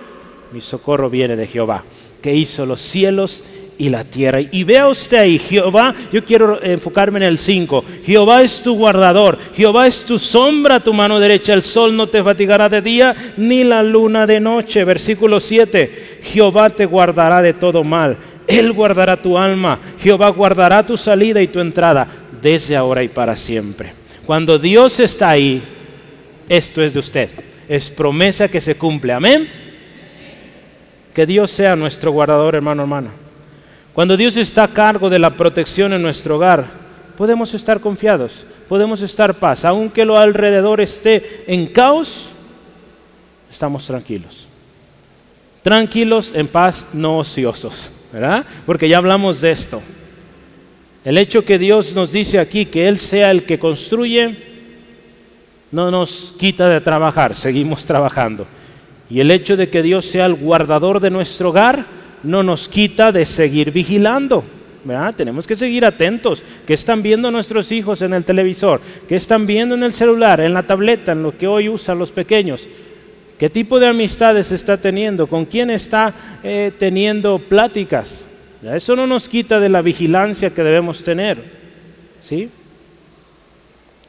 Mi socorro viene de Jehová, que hizo los cielos y la tierra. Y vea usted ahí, Jehová, yo quiero enfocarme en el 5. Jehová es tu guardador, Jehová es tu sombra, tu mano derecha. El sol no te fatigará de día, ni la luna de noche. Versículo 7. Jehová te guardará de todo mal él guardará tu alma, Jehová guardará tu salida y tu entrada desde ahora y para siempre. Cuando Dios está ahí, esto es de usted. Es promesa que se cumple. Amén. Que Dios sea nuestro guardador, hermano, hermana. Cuando Dios está a cargo de la protección en nuestro hogar, podemos estar confiados, podemos estar paz. Aunque lo alrededor esté en caos, estamos tranquilos. Tranquilos, en paz, no ociosos. ¿verdad? Porque ya hablamos de esto. El hecho que Dios nos dice aquí que Él sea el que construye, no nos quita de trabajar, seguimos trabajando. Y el hecho de que Dios sea el guardador de nuestro hogar, no nos quita de seguir vigilando. ¿verdad? Tenemos que seguir atentos. ¿Qué están viendo nuestros hijos en el televisor? ¿Qué están viendo en el celular, en la tableta, en lo que hoy usan los pequeños? ¿Qué tipo de amistades está teniendo? ¿Con quién está eh, teniendo pláticas? Eso no nos quita de la vigilancia que debemos tener. ¿Sí?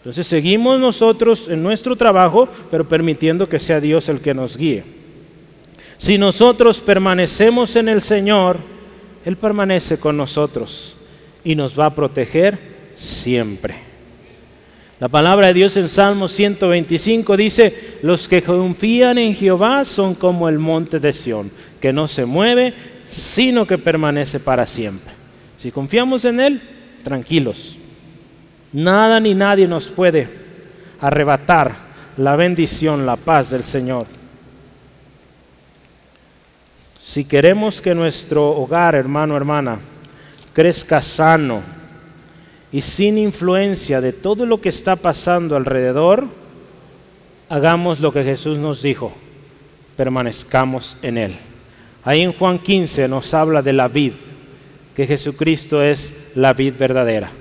Entonces seguimos nosotros en nuestro trabajo, pero permitiendo que sea Dios el que nos guíe. Si nosotros permanecemos en el Señor, Él permanece con nosotros y nos va a proteger siempre. La palabra de Dios en Salmo 125 dice, los que confían en Jehová son como el monte de Sión, que no se mueve, sino que permanece para siempre. Si confiamos en Él, tranquilos. Nada ni nadie nos puede arrebatar la bendición, la paz del Señor. Si queremos que nuestro hogar, hermano, hermana, crezca sano, y sin influencia de todo lo que está pasando alrededor, hagamos lo que Jesús nos dijo, permanezcamos en Él. Ahí en Juan 15 nos habla de la vid, que Jesucristo es la vid verdadera.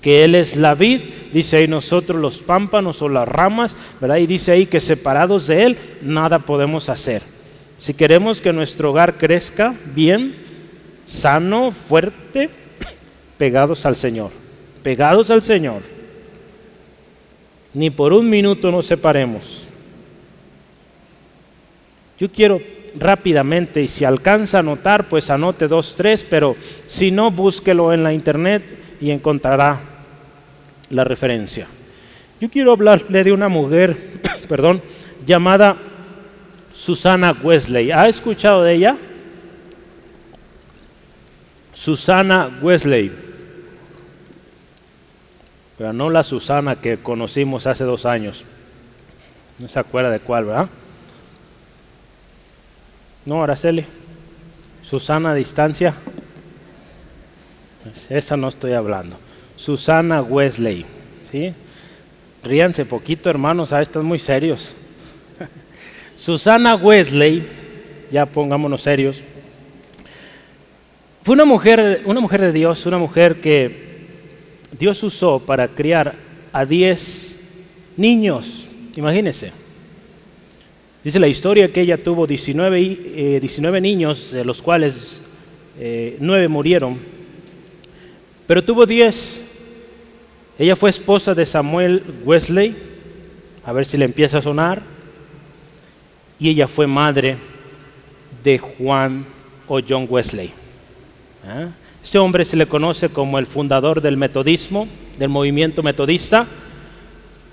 Que Él es la vid, dice ahí nosotros los pámpanos o las ramas, ¿verdad? Y dice ahí que separados de Él nada podemos hacer. Si queremos que nuestro hogar crezca bien, sano, fuerte, pegados al Señor, pegados al Señor. Ni por un minuto nos separemos. Yo quiero rápidamente y si alcanza a anotar, pues anote dos, tres, pero si no, búsquelo en la internet y encontrará la referencia. Yo quiero hablarle de una mujer, perdón, llamada Susana Wesley. ¿Ha escuchado de ella? Susana Wesley. Pero no la Susana que conocimos hace dos años. No se acuerda de cuál, ¿verdad? No, Araceli. Susana distancia. Pues esa no estoy hablando. Susana Wesley. ¿sí? Ríanse poquito, hermanos. Ah, están muy serios. Susana Wesley, ya pongámonos serios, fue una mujer, una mujer de Dios, una mujer que Dios usó para criar a 10 niños. Imagínense. Dice la historia que ella tuvo 19, 19 eh, niños, de los cuales eh, 9 murieron, pero tuvo 10. Ella fue esposa de Samuel Wesley, a ver si le empieza a sonar, y ella fue madre de Juan o John Wesley. ¿Ah? Este hombre se le conoce como el fundador del metodismo, del movimiento metodista.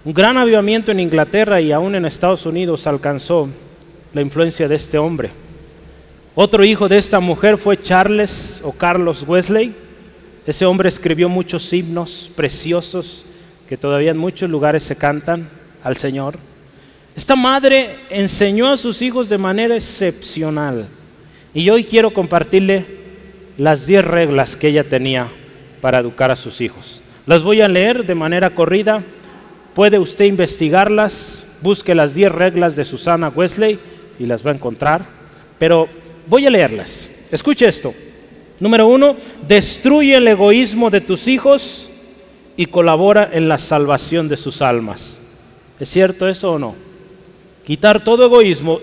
Un gran avivamiento en Inglaterra y aún en Estados Unidos alcanzó la influencia de este hombre. Otro hijo de esta mujer fue Charles o Carlos Wesley. Ese hombre escribió muchos himnos preciosos que todavía en muchos lugares se cantan al Señor. Esta madre enseñó a sus hijos de manera excepcional. Y hoy quiero compartirle las 10 reglas que ella tenía para educar a sus hijos. Las voy a leer de manera corrida Puede usted investigarlas, busque las 10 reglas de Susana Wesley y las va a encontrar. Pero voy a leerlas. Escuche esto. Número uno, destruye el egoísmo de tus hijos y colabora en la salvación de sus almas. ¿Es cierto eso o no? Quitar todo egoísmo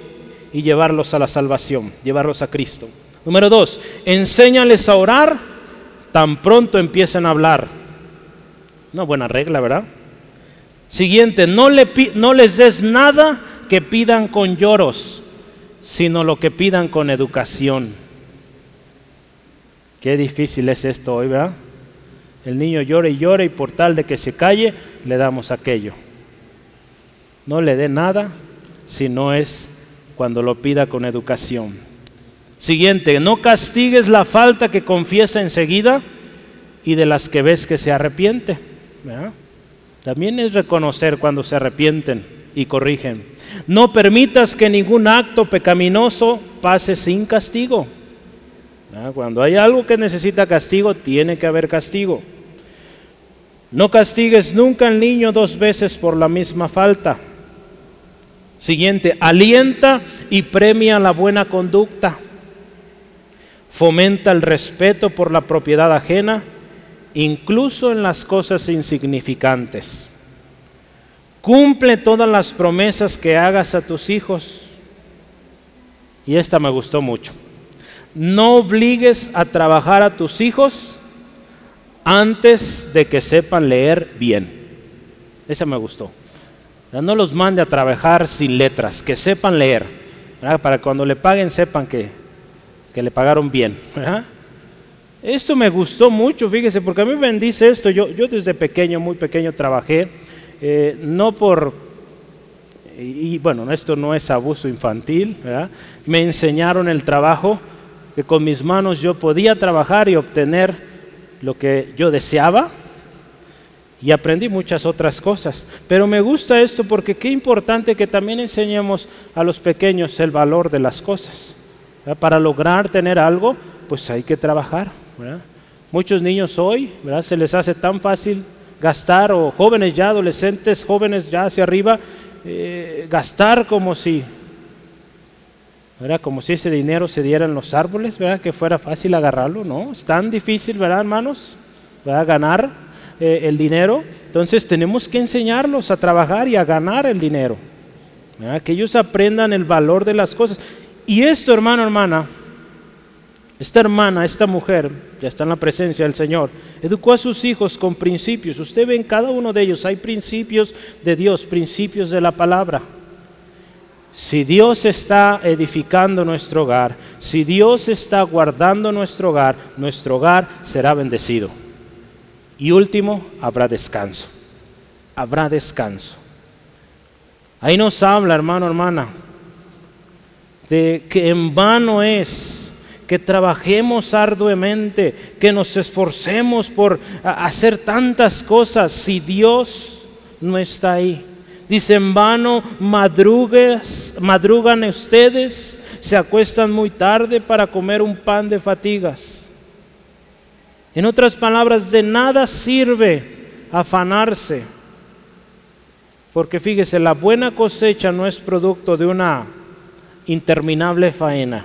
y llevarlos a la salvación, llevarlos a Cristo. Número dos, enséñales a orar tan pronto empiecen a hablar. Una buena regla, ¿verdad? Siguiente, no, le, no les des nada que pidan con lloros, sino lo que pidan con educación. Qué difícil es esto hoy, ¿verdad? El niño llora y llora y por tal de que se calle, le damos aquello. No le dé nada si no es cuando lo pida con educación. Siguiente, no castigues la falta que confiesa enseguida y de las que ves que se arrepiente. ¿verdad? También es reconocer cuando se arrepienten y corrigen. No permitas que ningún acto pecaminoso pase sin castigo. Ah, cuando hay algo que necesita castigo, tiene que haber castigo. No castigues nunca al niño dos veces por la misma falta. Siguiente, alienta y premia la buena conducta. Fomenta el respeto por la propiedad ajena incluso en las cosas insignificantes. Cumple todas las promesas que hagas a tus hijos. Y esta me gustó mucho. No obligues a trabajar a tus hijos antes de que sepan leer bien. Esa me gustó. No los mande a trabajar sin letras, que sepan leer. Para cuando le paguen sepan que, que le pagaron bien. Esto me gustó mucho, fíjese, porque a mí me bendice esto. Yo, yo desde pequeño, muy pequeño, trabajé, eh, no por, y bueno, esto no es abuso infantil, me enseñaron el trabajo, que con mis manos yo podía trabajar y obtener lo que yo deseaba, y aprendí muchas otras cosas. Pero me gusta esto porque qué importante que también enseñemos a los pequeños el valor de las cosas. Para lograr tener algo, pues hay que trabajar. Muchos niños hoy se les hace tan fácil gastar, o jóvenes ya, adolescentes, jóvenes ya hacia arriba, eh, gastar como si. Como si ese dinero se diera en los árboles. Que fuera fácil agarrarlo, ¿no? Es tan difícil, ¿verdad, hermanos? Ganar eh, el dinero. Entonces tenemos que enseñarlos a trabajar y a ganar el dinero. Que ellos aprendan el valor de las cosas. Y esto, hermano, hermana, esta hermana, esta mujer, ya está en la presencia del Señor, educó a sus hijos con principios. Usted ve en cada uno de ellos, hay principios de Dios, principios de la palabra. Si Dios está edificando nuestro hogar, si Dios está guardando nuestro hogar, nuestro hogar será bendecido. Y último, habrá descanso. Habrá descanso. Ahí nos habla, hermano, hermana, de que en vano es que trabajemos arduamente, que nos esforcemos por hacer tantas cosas si Dios no está ahí. Dice, en vano madrugas, madrugan ustedes, se acuestan muy tarde para comer un pan de fatigas. En otras palabras, de nada sirve afanarse. Porque fíjese, la buena cosecha no es producto de una interminable faena,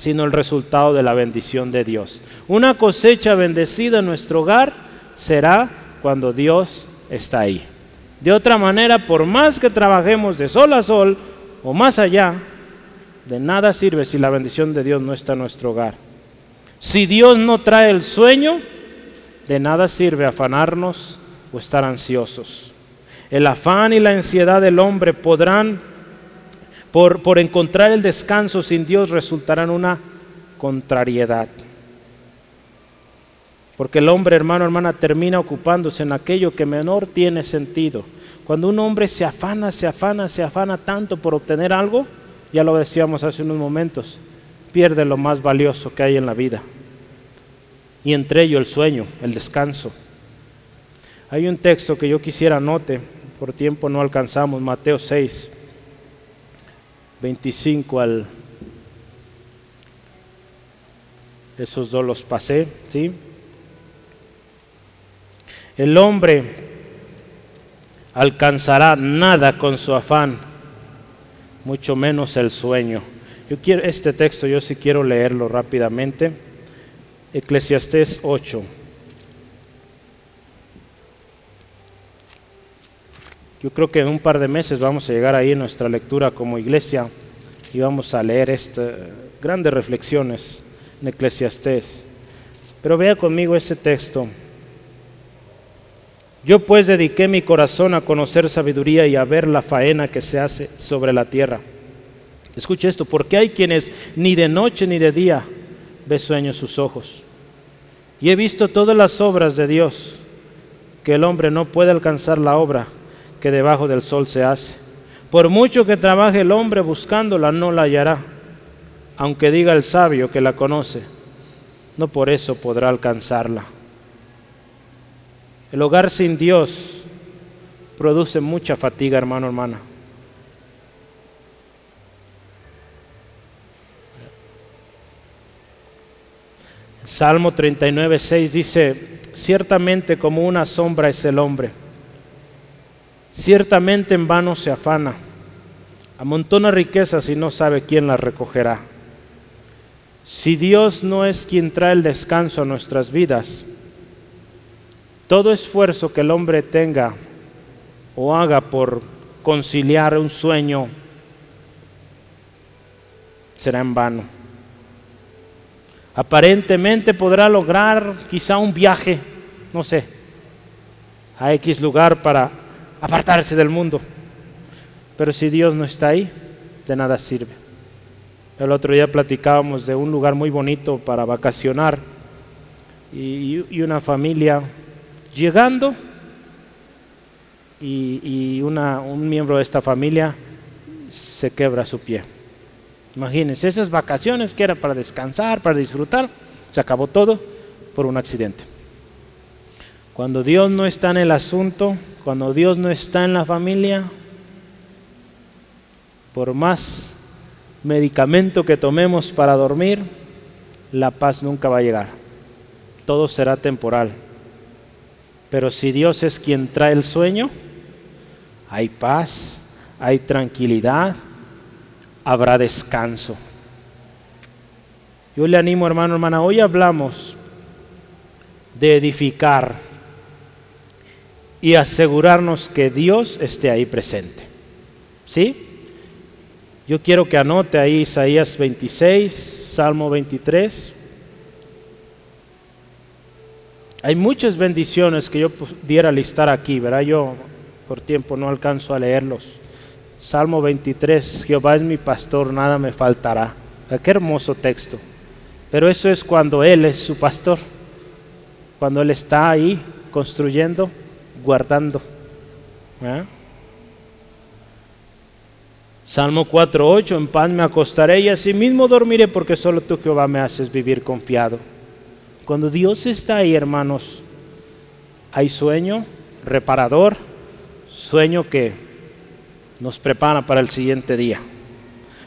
sino el resultado de la bendición de Dios. Una cosecha bendecida en nuestro hogar será cuando Dios está ahí. De otra manera, por más que trabajemos de sol a sol o más allá, de nada sirve si la bendición de Dios no está en nuestro hogar. Si Dios no trae el sueño, de nada sirve afanarnos o estar ansiosos. El afán y la ansiedad del hombre podrán, por, por encontrar el descanso sin Dios, resultarán una contrariedad. Porque el hombre, hermano, hermana, termina ocupándose en aquello que menor tiene sentido. Cuando un hombre se afana, se afana, se afana tanto por obtener algo, ya lo decíamos hace unos momentos, pierde lo más valioso que hay en la vida. Y entre ello el sueño, el descanso. Hay un texto que yo quisiera note, por tiempo no alcanzamos, Mateo 6, 25 al... Esos dos los pasé, ¿sí? El hombre alcanzará nada con su afán, mucho menos el sueño. Yo quiero este texto, yo sí quiero leerlo rápidamente. Eclesiastés 8. Yo creo que en un par de meses vamos a llegar ahí en nuestra lectura como iglesia y vamos a leer estas grandes reflexiones en Eclesiastés. Pero vea conmigo ese texto. Yo pues dediqué mi corazón a conocer sabiduría y a ver la faena que se hace sobre la tierra. Escuche esto, porque hay quienes ni de noche ni de día ve sueños sus ojos. Y he visto todas las obras de Dios, que el hombre no puede alcanzar la obra que debajo del sol se hace. Por mucho que trabaje el hombre buscándola, no la hallará, aunque diga el sabio que la conoce, no por eso podrá alcanzarla. El hogar sin Dios produce mucha fatiga, hermano, hermana. Salmo 39, 6 dice, ciertamente como una sombra es el hombre, ciertamente en vano se afana, amontona riquezas y no sabe quién las recogerá. Si Dios no es quien trae el descanso a nuestras vidas, todo esfuerzo que el hombre tenga o haga por conciliar un sueño será en vano. Aparentemente podrá lograr quizá un viaje, no sé, a X lugar para apartarse del mundo. Pero si Dios no está ahí, de nada sirve. El otro día platicábamos de un lugar muy bonito para vacacionar y, una familia Llegando, y, un miembro de esta familia se quebra su pie. Imagínense, esas vacaciones que era para descansar, para disfrutar, se acabó todo por un accidente. Cuando Dios no está en el asunto, cuando Dios no está en la familia, por más medicamento que tomemos para dormir, la paz nunca va a llegar. Todo será temporal. Pero si Dios es quien trae el sueño, hay paz, hay tranquilidad, habrá descanso. Yo le animo, hermano, hermana, hoy hablamos de edificar y asegurarnos que Dios esté ahí presente. ¿Sí? Yo quiero que anote ahí Isaías 26, Salmo 23. Hay muchas bendiciones que yo pudiera listar aquí, ¿verdad? Yo por tiempo no alcanzo a leerlos. Salmo 23, Jehová es mi pastor, nada me faltará. Qué hermoso texto. Pero eso es cuando Él es su pastor, cuando Él está ahí construyendo, guardando. Salmo 4.8, en paz me acostaré y así mismo dormiré porque solo tú Jehová me haces vivir confiado. Cuando Dios está ahí, hermanos, hay sueño reparador, sueño que nos prepara para el siguiente día.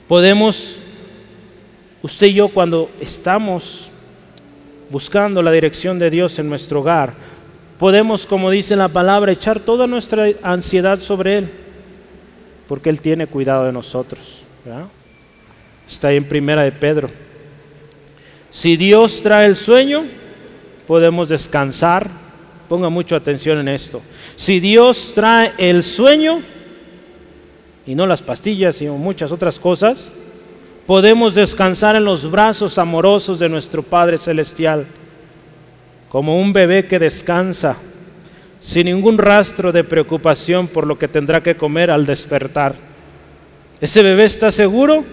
Podemos Usted y yo cuando estamos buscando la dirección de Dios en nuestro hogar, podemos, como dice la palabra, echar toda nuestra ansiedad sobre Él, porque Él tiene cuidado de nosotros. Está ahí en primera de Pedro. Si Dios trae el sueño, podemos descansar. Ponga mucha atención en esto. Si Dios trae el sueño, y no las pastillas, sino muchas otras cosas, podemos descansar en los brazos amorosos de nuestro Padre Celestial, como un bebé que descansa, sin ningún rastro de preocupación por lo que tendrá que comer al despertar. Ese bebé está seguro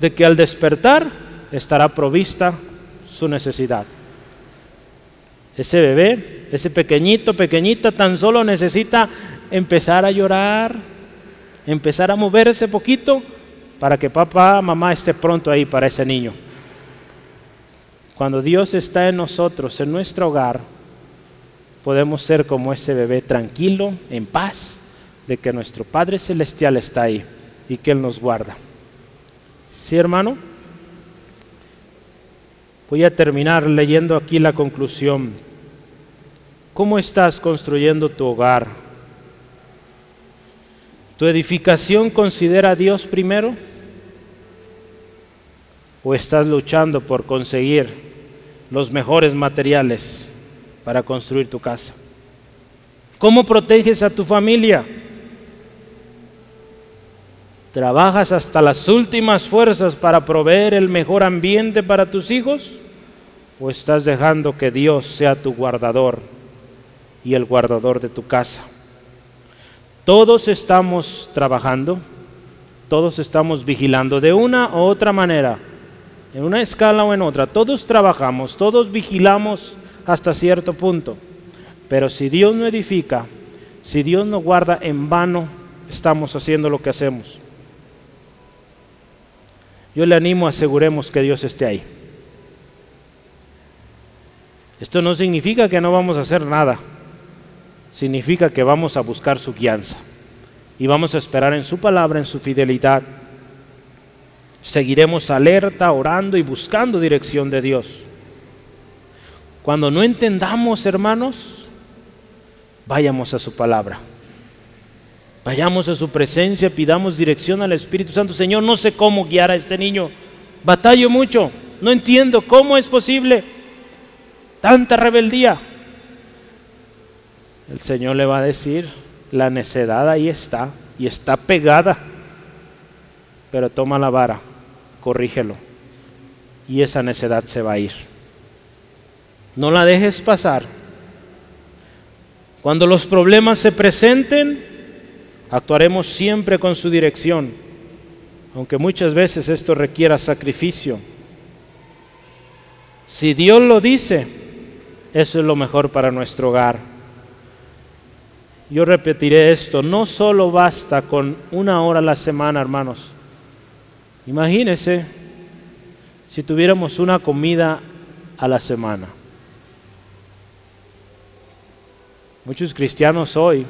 de que al despertar estará provista su necesidad. Ese bebé, ese pequeñito, pequeñita, tan solo necesita empezar a llorar, empezar a moverse poquito para que papá, mamá esté pronto ahí para ese niño. Cuando Dios está en nosotros, en nuestro hogar, podemos ser como ese bebé tranquilo, en paz, de que nuestro Padre Celestial está ahí y que Él nos guarda. ¿Sí, hermano? Voy a terminar leyendo aquí la conclusión. ¿Cómo estás construyendo tu hogar? ¿Tu edificación considera a Dios primero? ¿O estás luchando por conseguir los mejores materiales para construir tu casa? ¿Cómo proteges a tu familia? ¿Trabajas hasta las últimas fuerzas para proveer el mejor ambiente para tus hijos? ¿O estás dejando que Dios sea tu guardador y el guardador de tu casa? Todos estamos trabajando, todos estamos vigilando de una u otra manera, en una escala o en otra. Todos trabajamos, todos vigilamos hasta cierto punto. Pero si Dios no edifica, si Dios no guarda, en vano estamos haciendo lo que hacemos. Yo le animo, aseguremos que Dios esté ahí. Esto no significa que no vamos a hacer nada significa que vamos a buscar su guianza y vamos a esperar en su palabra, en su fidelidad. Seguiremos alerta, orando y buscando dirección de Dios. Cuando no entendamos, hermanos, vayamos a su palabra. Vayamos a su presencia, pidamos dirección al Espíritu Santo. Señor, no sé cómo guiar a este niño. Batallo mucho. No entiendo cómo es posible tanta rebeldía. El Señor le va a decir, la necedad ahí está y está pegada, pero toma la vara, corrígelo y esa necedad se va a ir. No la dejes pasar. Cuando los problemas se presenten, actuaremos siempre con su dirección, aunque muchas veces esto requiera sacrificio. Si Dios lo dice, eso es lo mejor para nuestro hogar. Yo repetiré esto, no solo basta con una hora a la semana, hermanos. Imagínense si tuviéramos una comida a la semana. Muchos cristianos hoy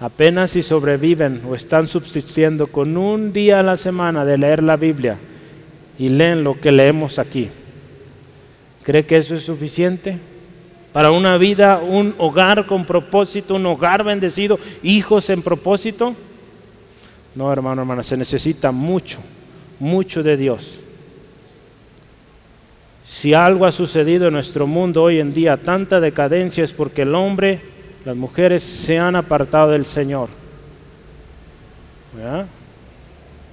apenas si sobreviven o están subsistiendo con un día a la semana de leer la Biblia y leen lo que leemos aquí. ¿Cree que eso es suficiente? para una vida, un hogar con propósito, un hogar bendecido, hijos en propósito. No, hermano, hermana, se necesita mucho, mucho de Dios. Si algo ha sucedido en nuestro mundo hoy en día, tanta decadencia es porque el hombre, las mujeres se han apartado del Señor.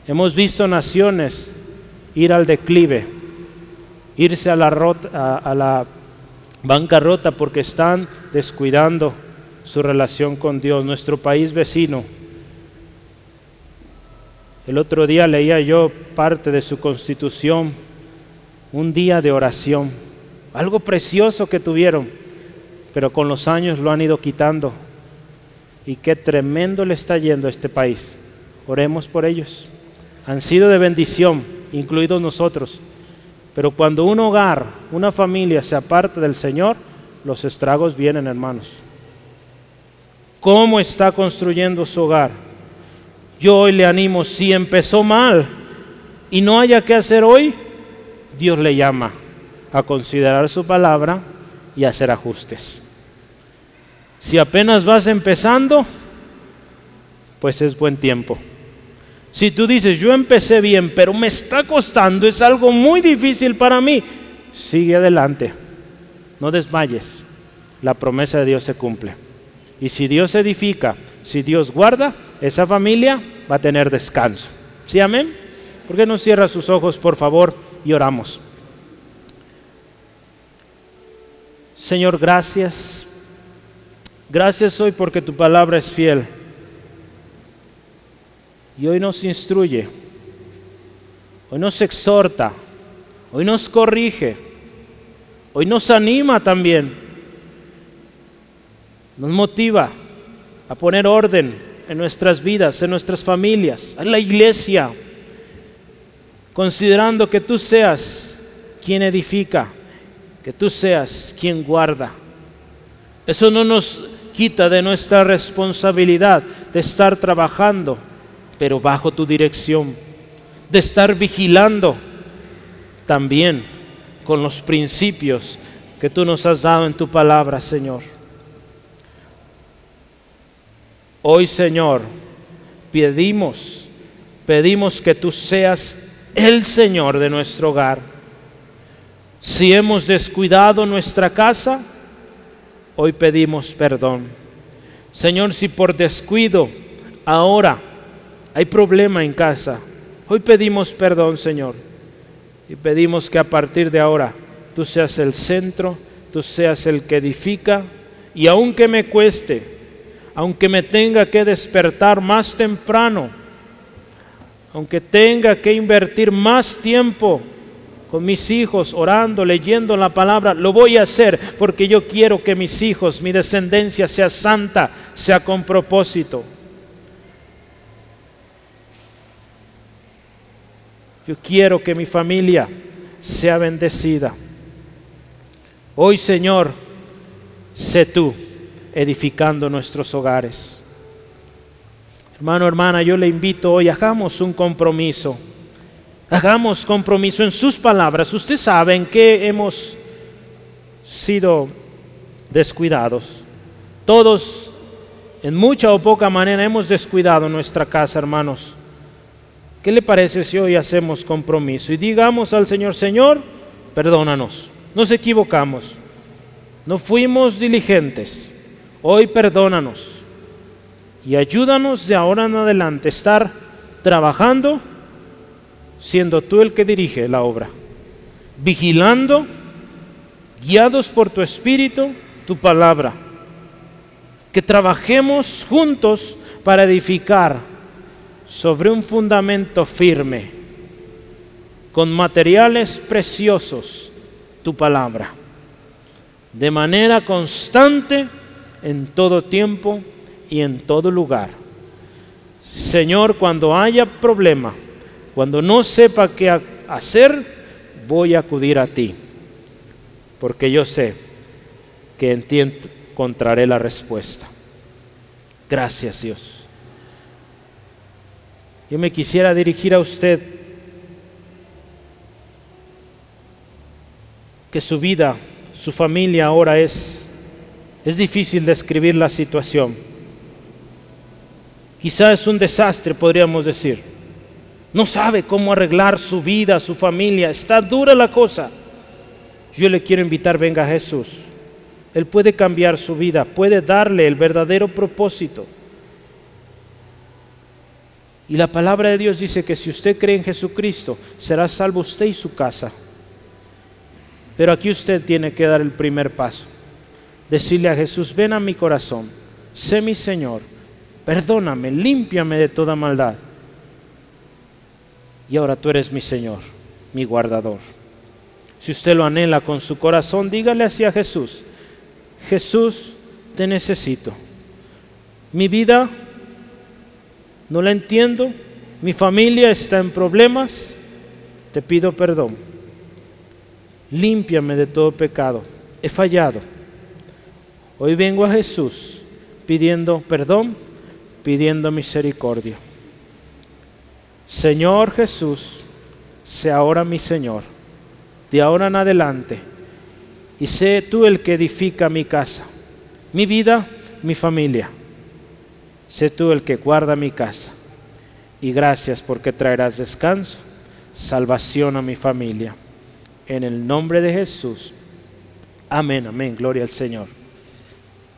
Hemos visto naciones ir al declive, irse a la, a la bancarrota porque están descuidando su relación con Dios. Nuestro país vecino el otro día leía yo parte de su constitución, un día de oración, algo precioso que tuvieron, pero con los años lo han ido quitando. Y qué tremendo le está yendo a este país. Oremos por ellos. Han sido de bendición, incluidos nosotros. Pero cuando un hogar, una familia se aparta del Señor, los estragos vienen, hermanos. ¿Cómo está construyendo su hogar? Yo hoy le animo, si empezó mal y no haya que hacer hoy, Dios le llama a considerar su palabra y hacer ajustes. Si apenas vas empezando, pues es buen tiempo. Si tú dices, yo empecé bien, pero me está costando, es algo muy difícil para mí, sigue adelante, no desmayes, la promesa de Dios se cumple. Y si Dios edifica, si Dios guarda, esa familia va a tener descanso. ¿Sí, amén? ¿Por qué no cierra sus ojos, por favor, y oramos? Señor, gracias. Gracias hoy porque tu palabra es fiel. Y hoy nos instruye, hoy nos exhorta, hoy nos corrige, hoy nos anima también, nos motiva a poner orden en nuestras vidas, en nuestras familias, en la iglesia, considerando que tú seas quien edifica, que tú seas quien guarda. Eso no nos quita de nuestra responsabilidad de estar trabajando, pero bajo tu dirección, de estar vigilando también con los principios que tú nos has dado en tu palabra, Señor. Hoy, Señor, pedimos, pedimos que tú seas el Señor de nuestro hogar. Si hemos descuidado nuestra casa, hoy pedimos perdón. Señor, si por descuido ahora hay problema en casa, hoy pedimos perdón, Señor. Y pedimos que a partir de ahora tú seas el centro, tú seas el que edifica. Y aunque me cueste, aunque me tenga que despertar más temprano, aunque tenga que invertir más tiempo con mis hijos orando, leyendo la palabra, lo voy a hacer porque yo quiero que mis hijos, mi descendencia sea santa, sea con propósito. Yo quiero que mi familia sea bendecida. Hoy, Señor, sé tú edificando nuestros hogares. Hermano, hermana, yo le invito hoy, hagamos un compromiso. Hagamos compromiso en sus palabras. Usted sabe en qué hemos sido descuidados. Todos, en mucha o poca manera, hemos descuidado nuestra casa, hermanos. ¿Qué le parece si hoy hacemos compromiso y digamos al Señor, Señor, perdónanos, nos equivocamos, no fuimos diligentes, Hoy perdónanos y ayúdanos de ahora en adelante a estar trabajando siendo tú el que dirige la obra, vigilando, guiados por tu espíritu, tu palabra, que trabajemos juntos para edificar sobre un fundamento firme, con materiales preciosos, tu palabra, de manera constante, en todo tiempo y en todo lugar. Señor, cuando haya problema, cuando no sepa qué hacer, voy a acudir a ti, porque yo sé que en ti encontraré la respuesta. Gracias Dios. Yo me quisiera dirigir a usted que su vida, su familia ahora es es difícil describir la situación. Quizá es un desastre, podríamos decir. No sabe cómo arreglar su vida, su familia. Está dura la cosa. Yo le quiero invitar, venga Jesús. Él puede cambiar su vida, puede darle el verdadero propósito. Y la palabra de Dios dice que si usted cree en Jesucristo, será salvo usted y su casa. Pero aquí usted tiene que dar el primer paso. Decirle a Jesús, ven a mi corazón, sé mi Señor, perdóname, límpiame de toda maldad. Y ahora tú eres mi Señor, mi guardador. Si usted lo anhela con su corazón, dígale así a Jesús, Jesús, te necesito. Mi vida no la entiendo, mi familia está en problemas, te pido perdón. Límpiame de todo pecado, he fallado. Hoy vengo a Jesús pidiendo perdón, pidiendo misericordia. Señor Jesús, sé ahora mi Señor, de ahora en adelante, y sé tú el que edifica mi casa, mi vida, mi familia. Sé tú el que guarda mi casa. Y gracias porque traerás descanso, salvación a mi familia. En el nombre de Jesús. Amén, amén. Gloria al Señor.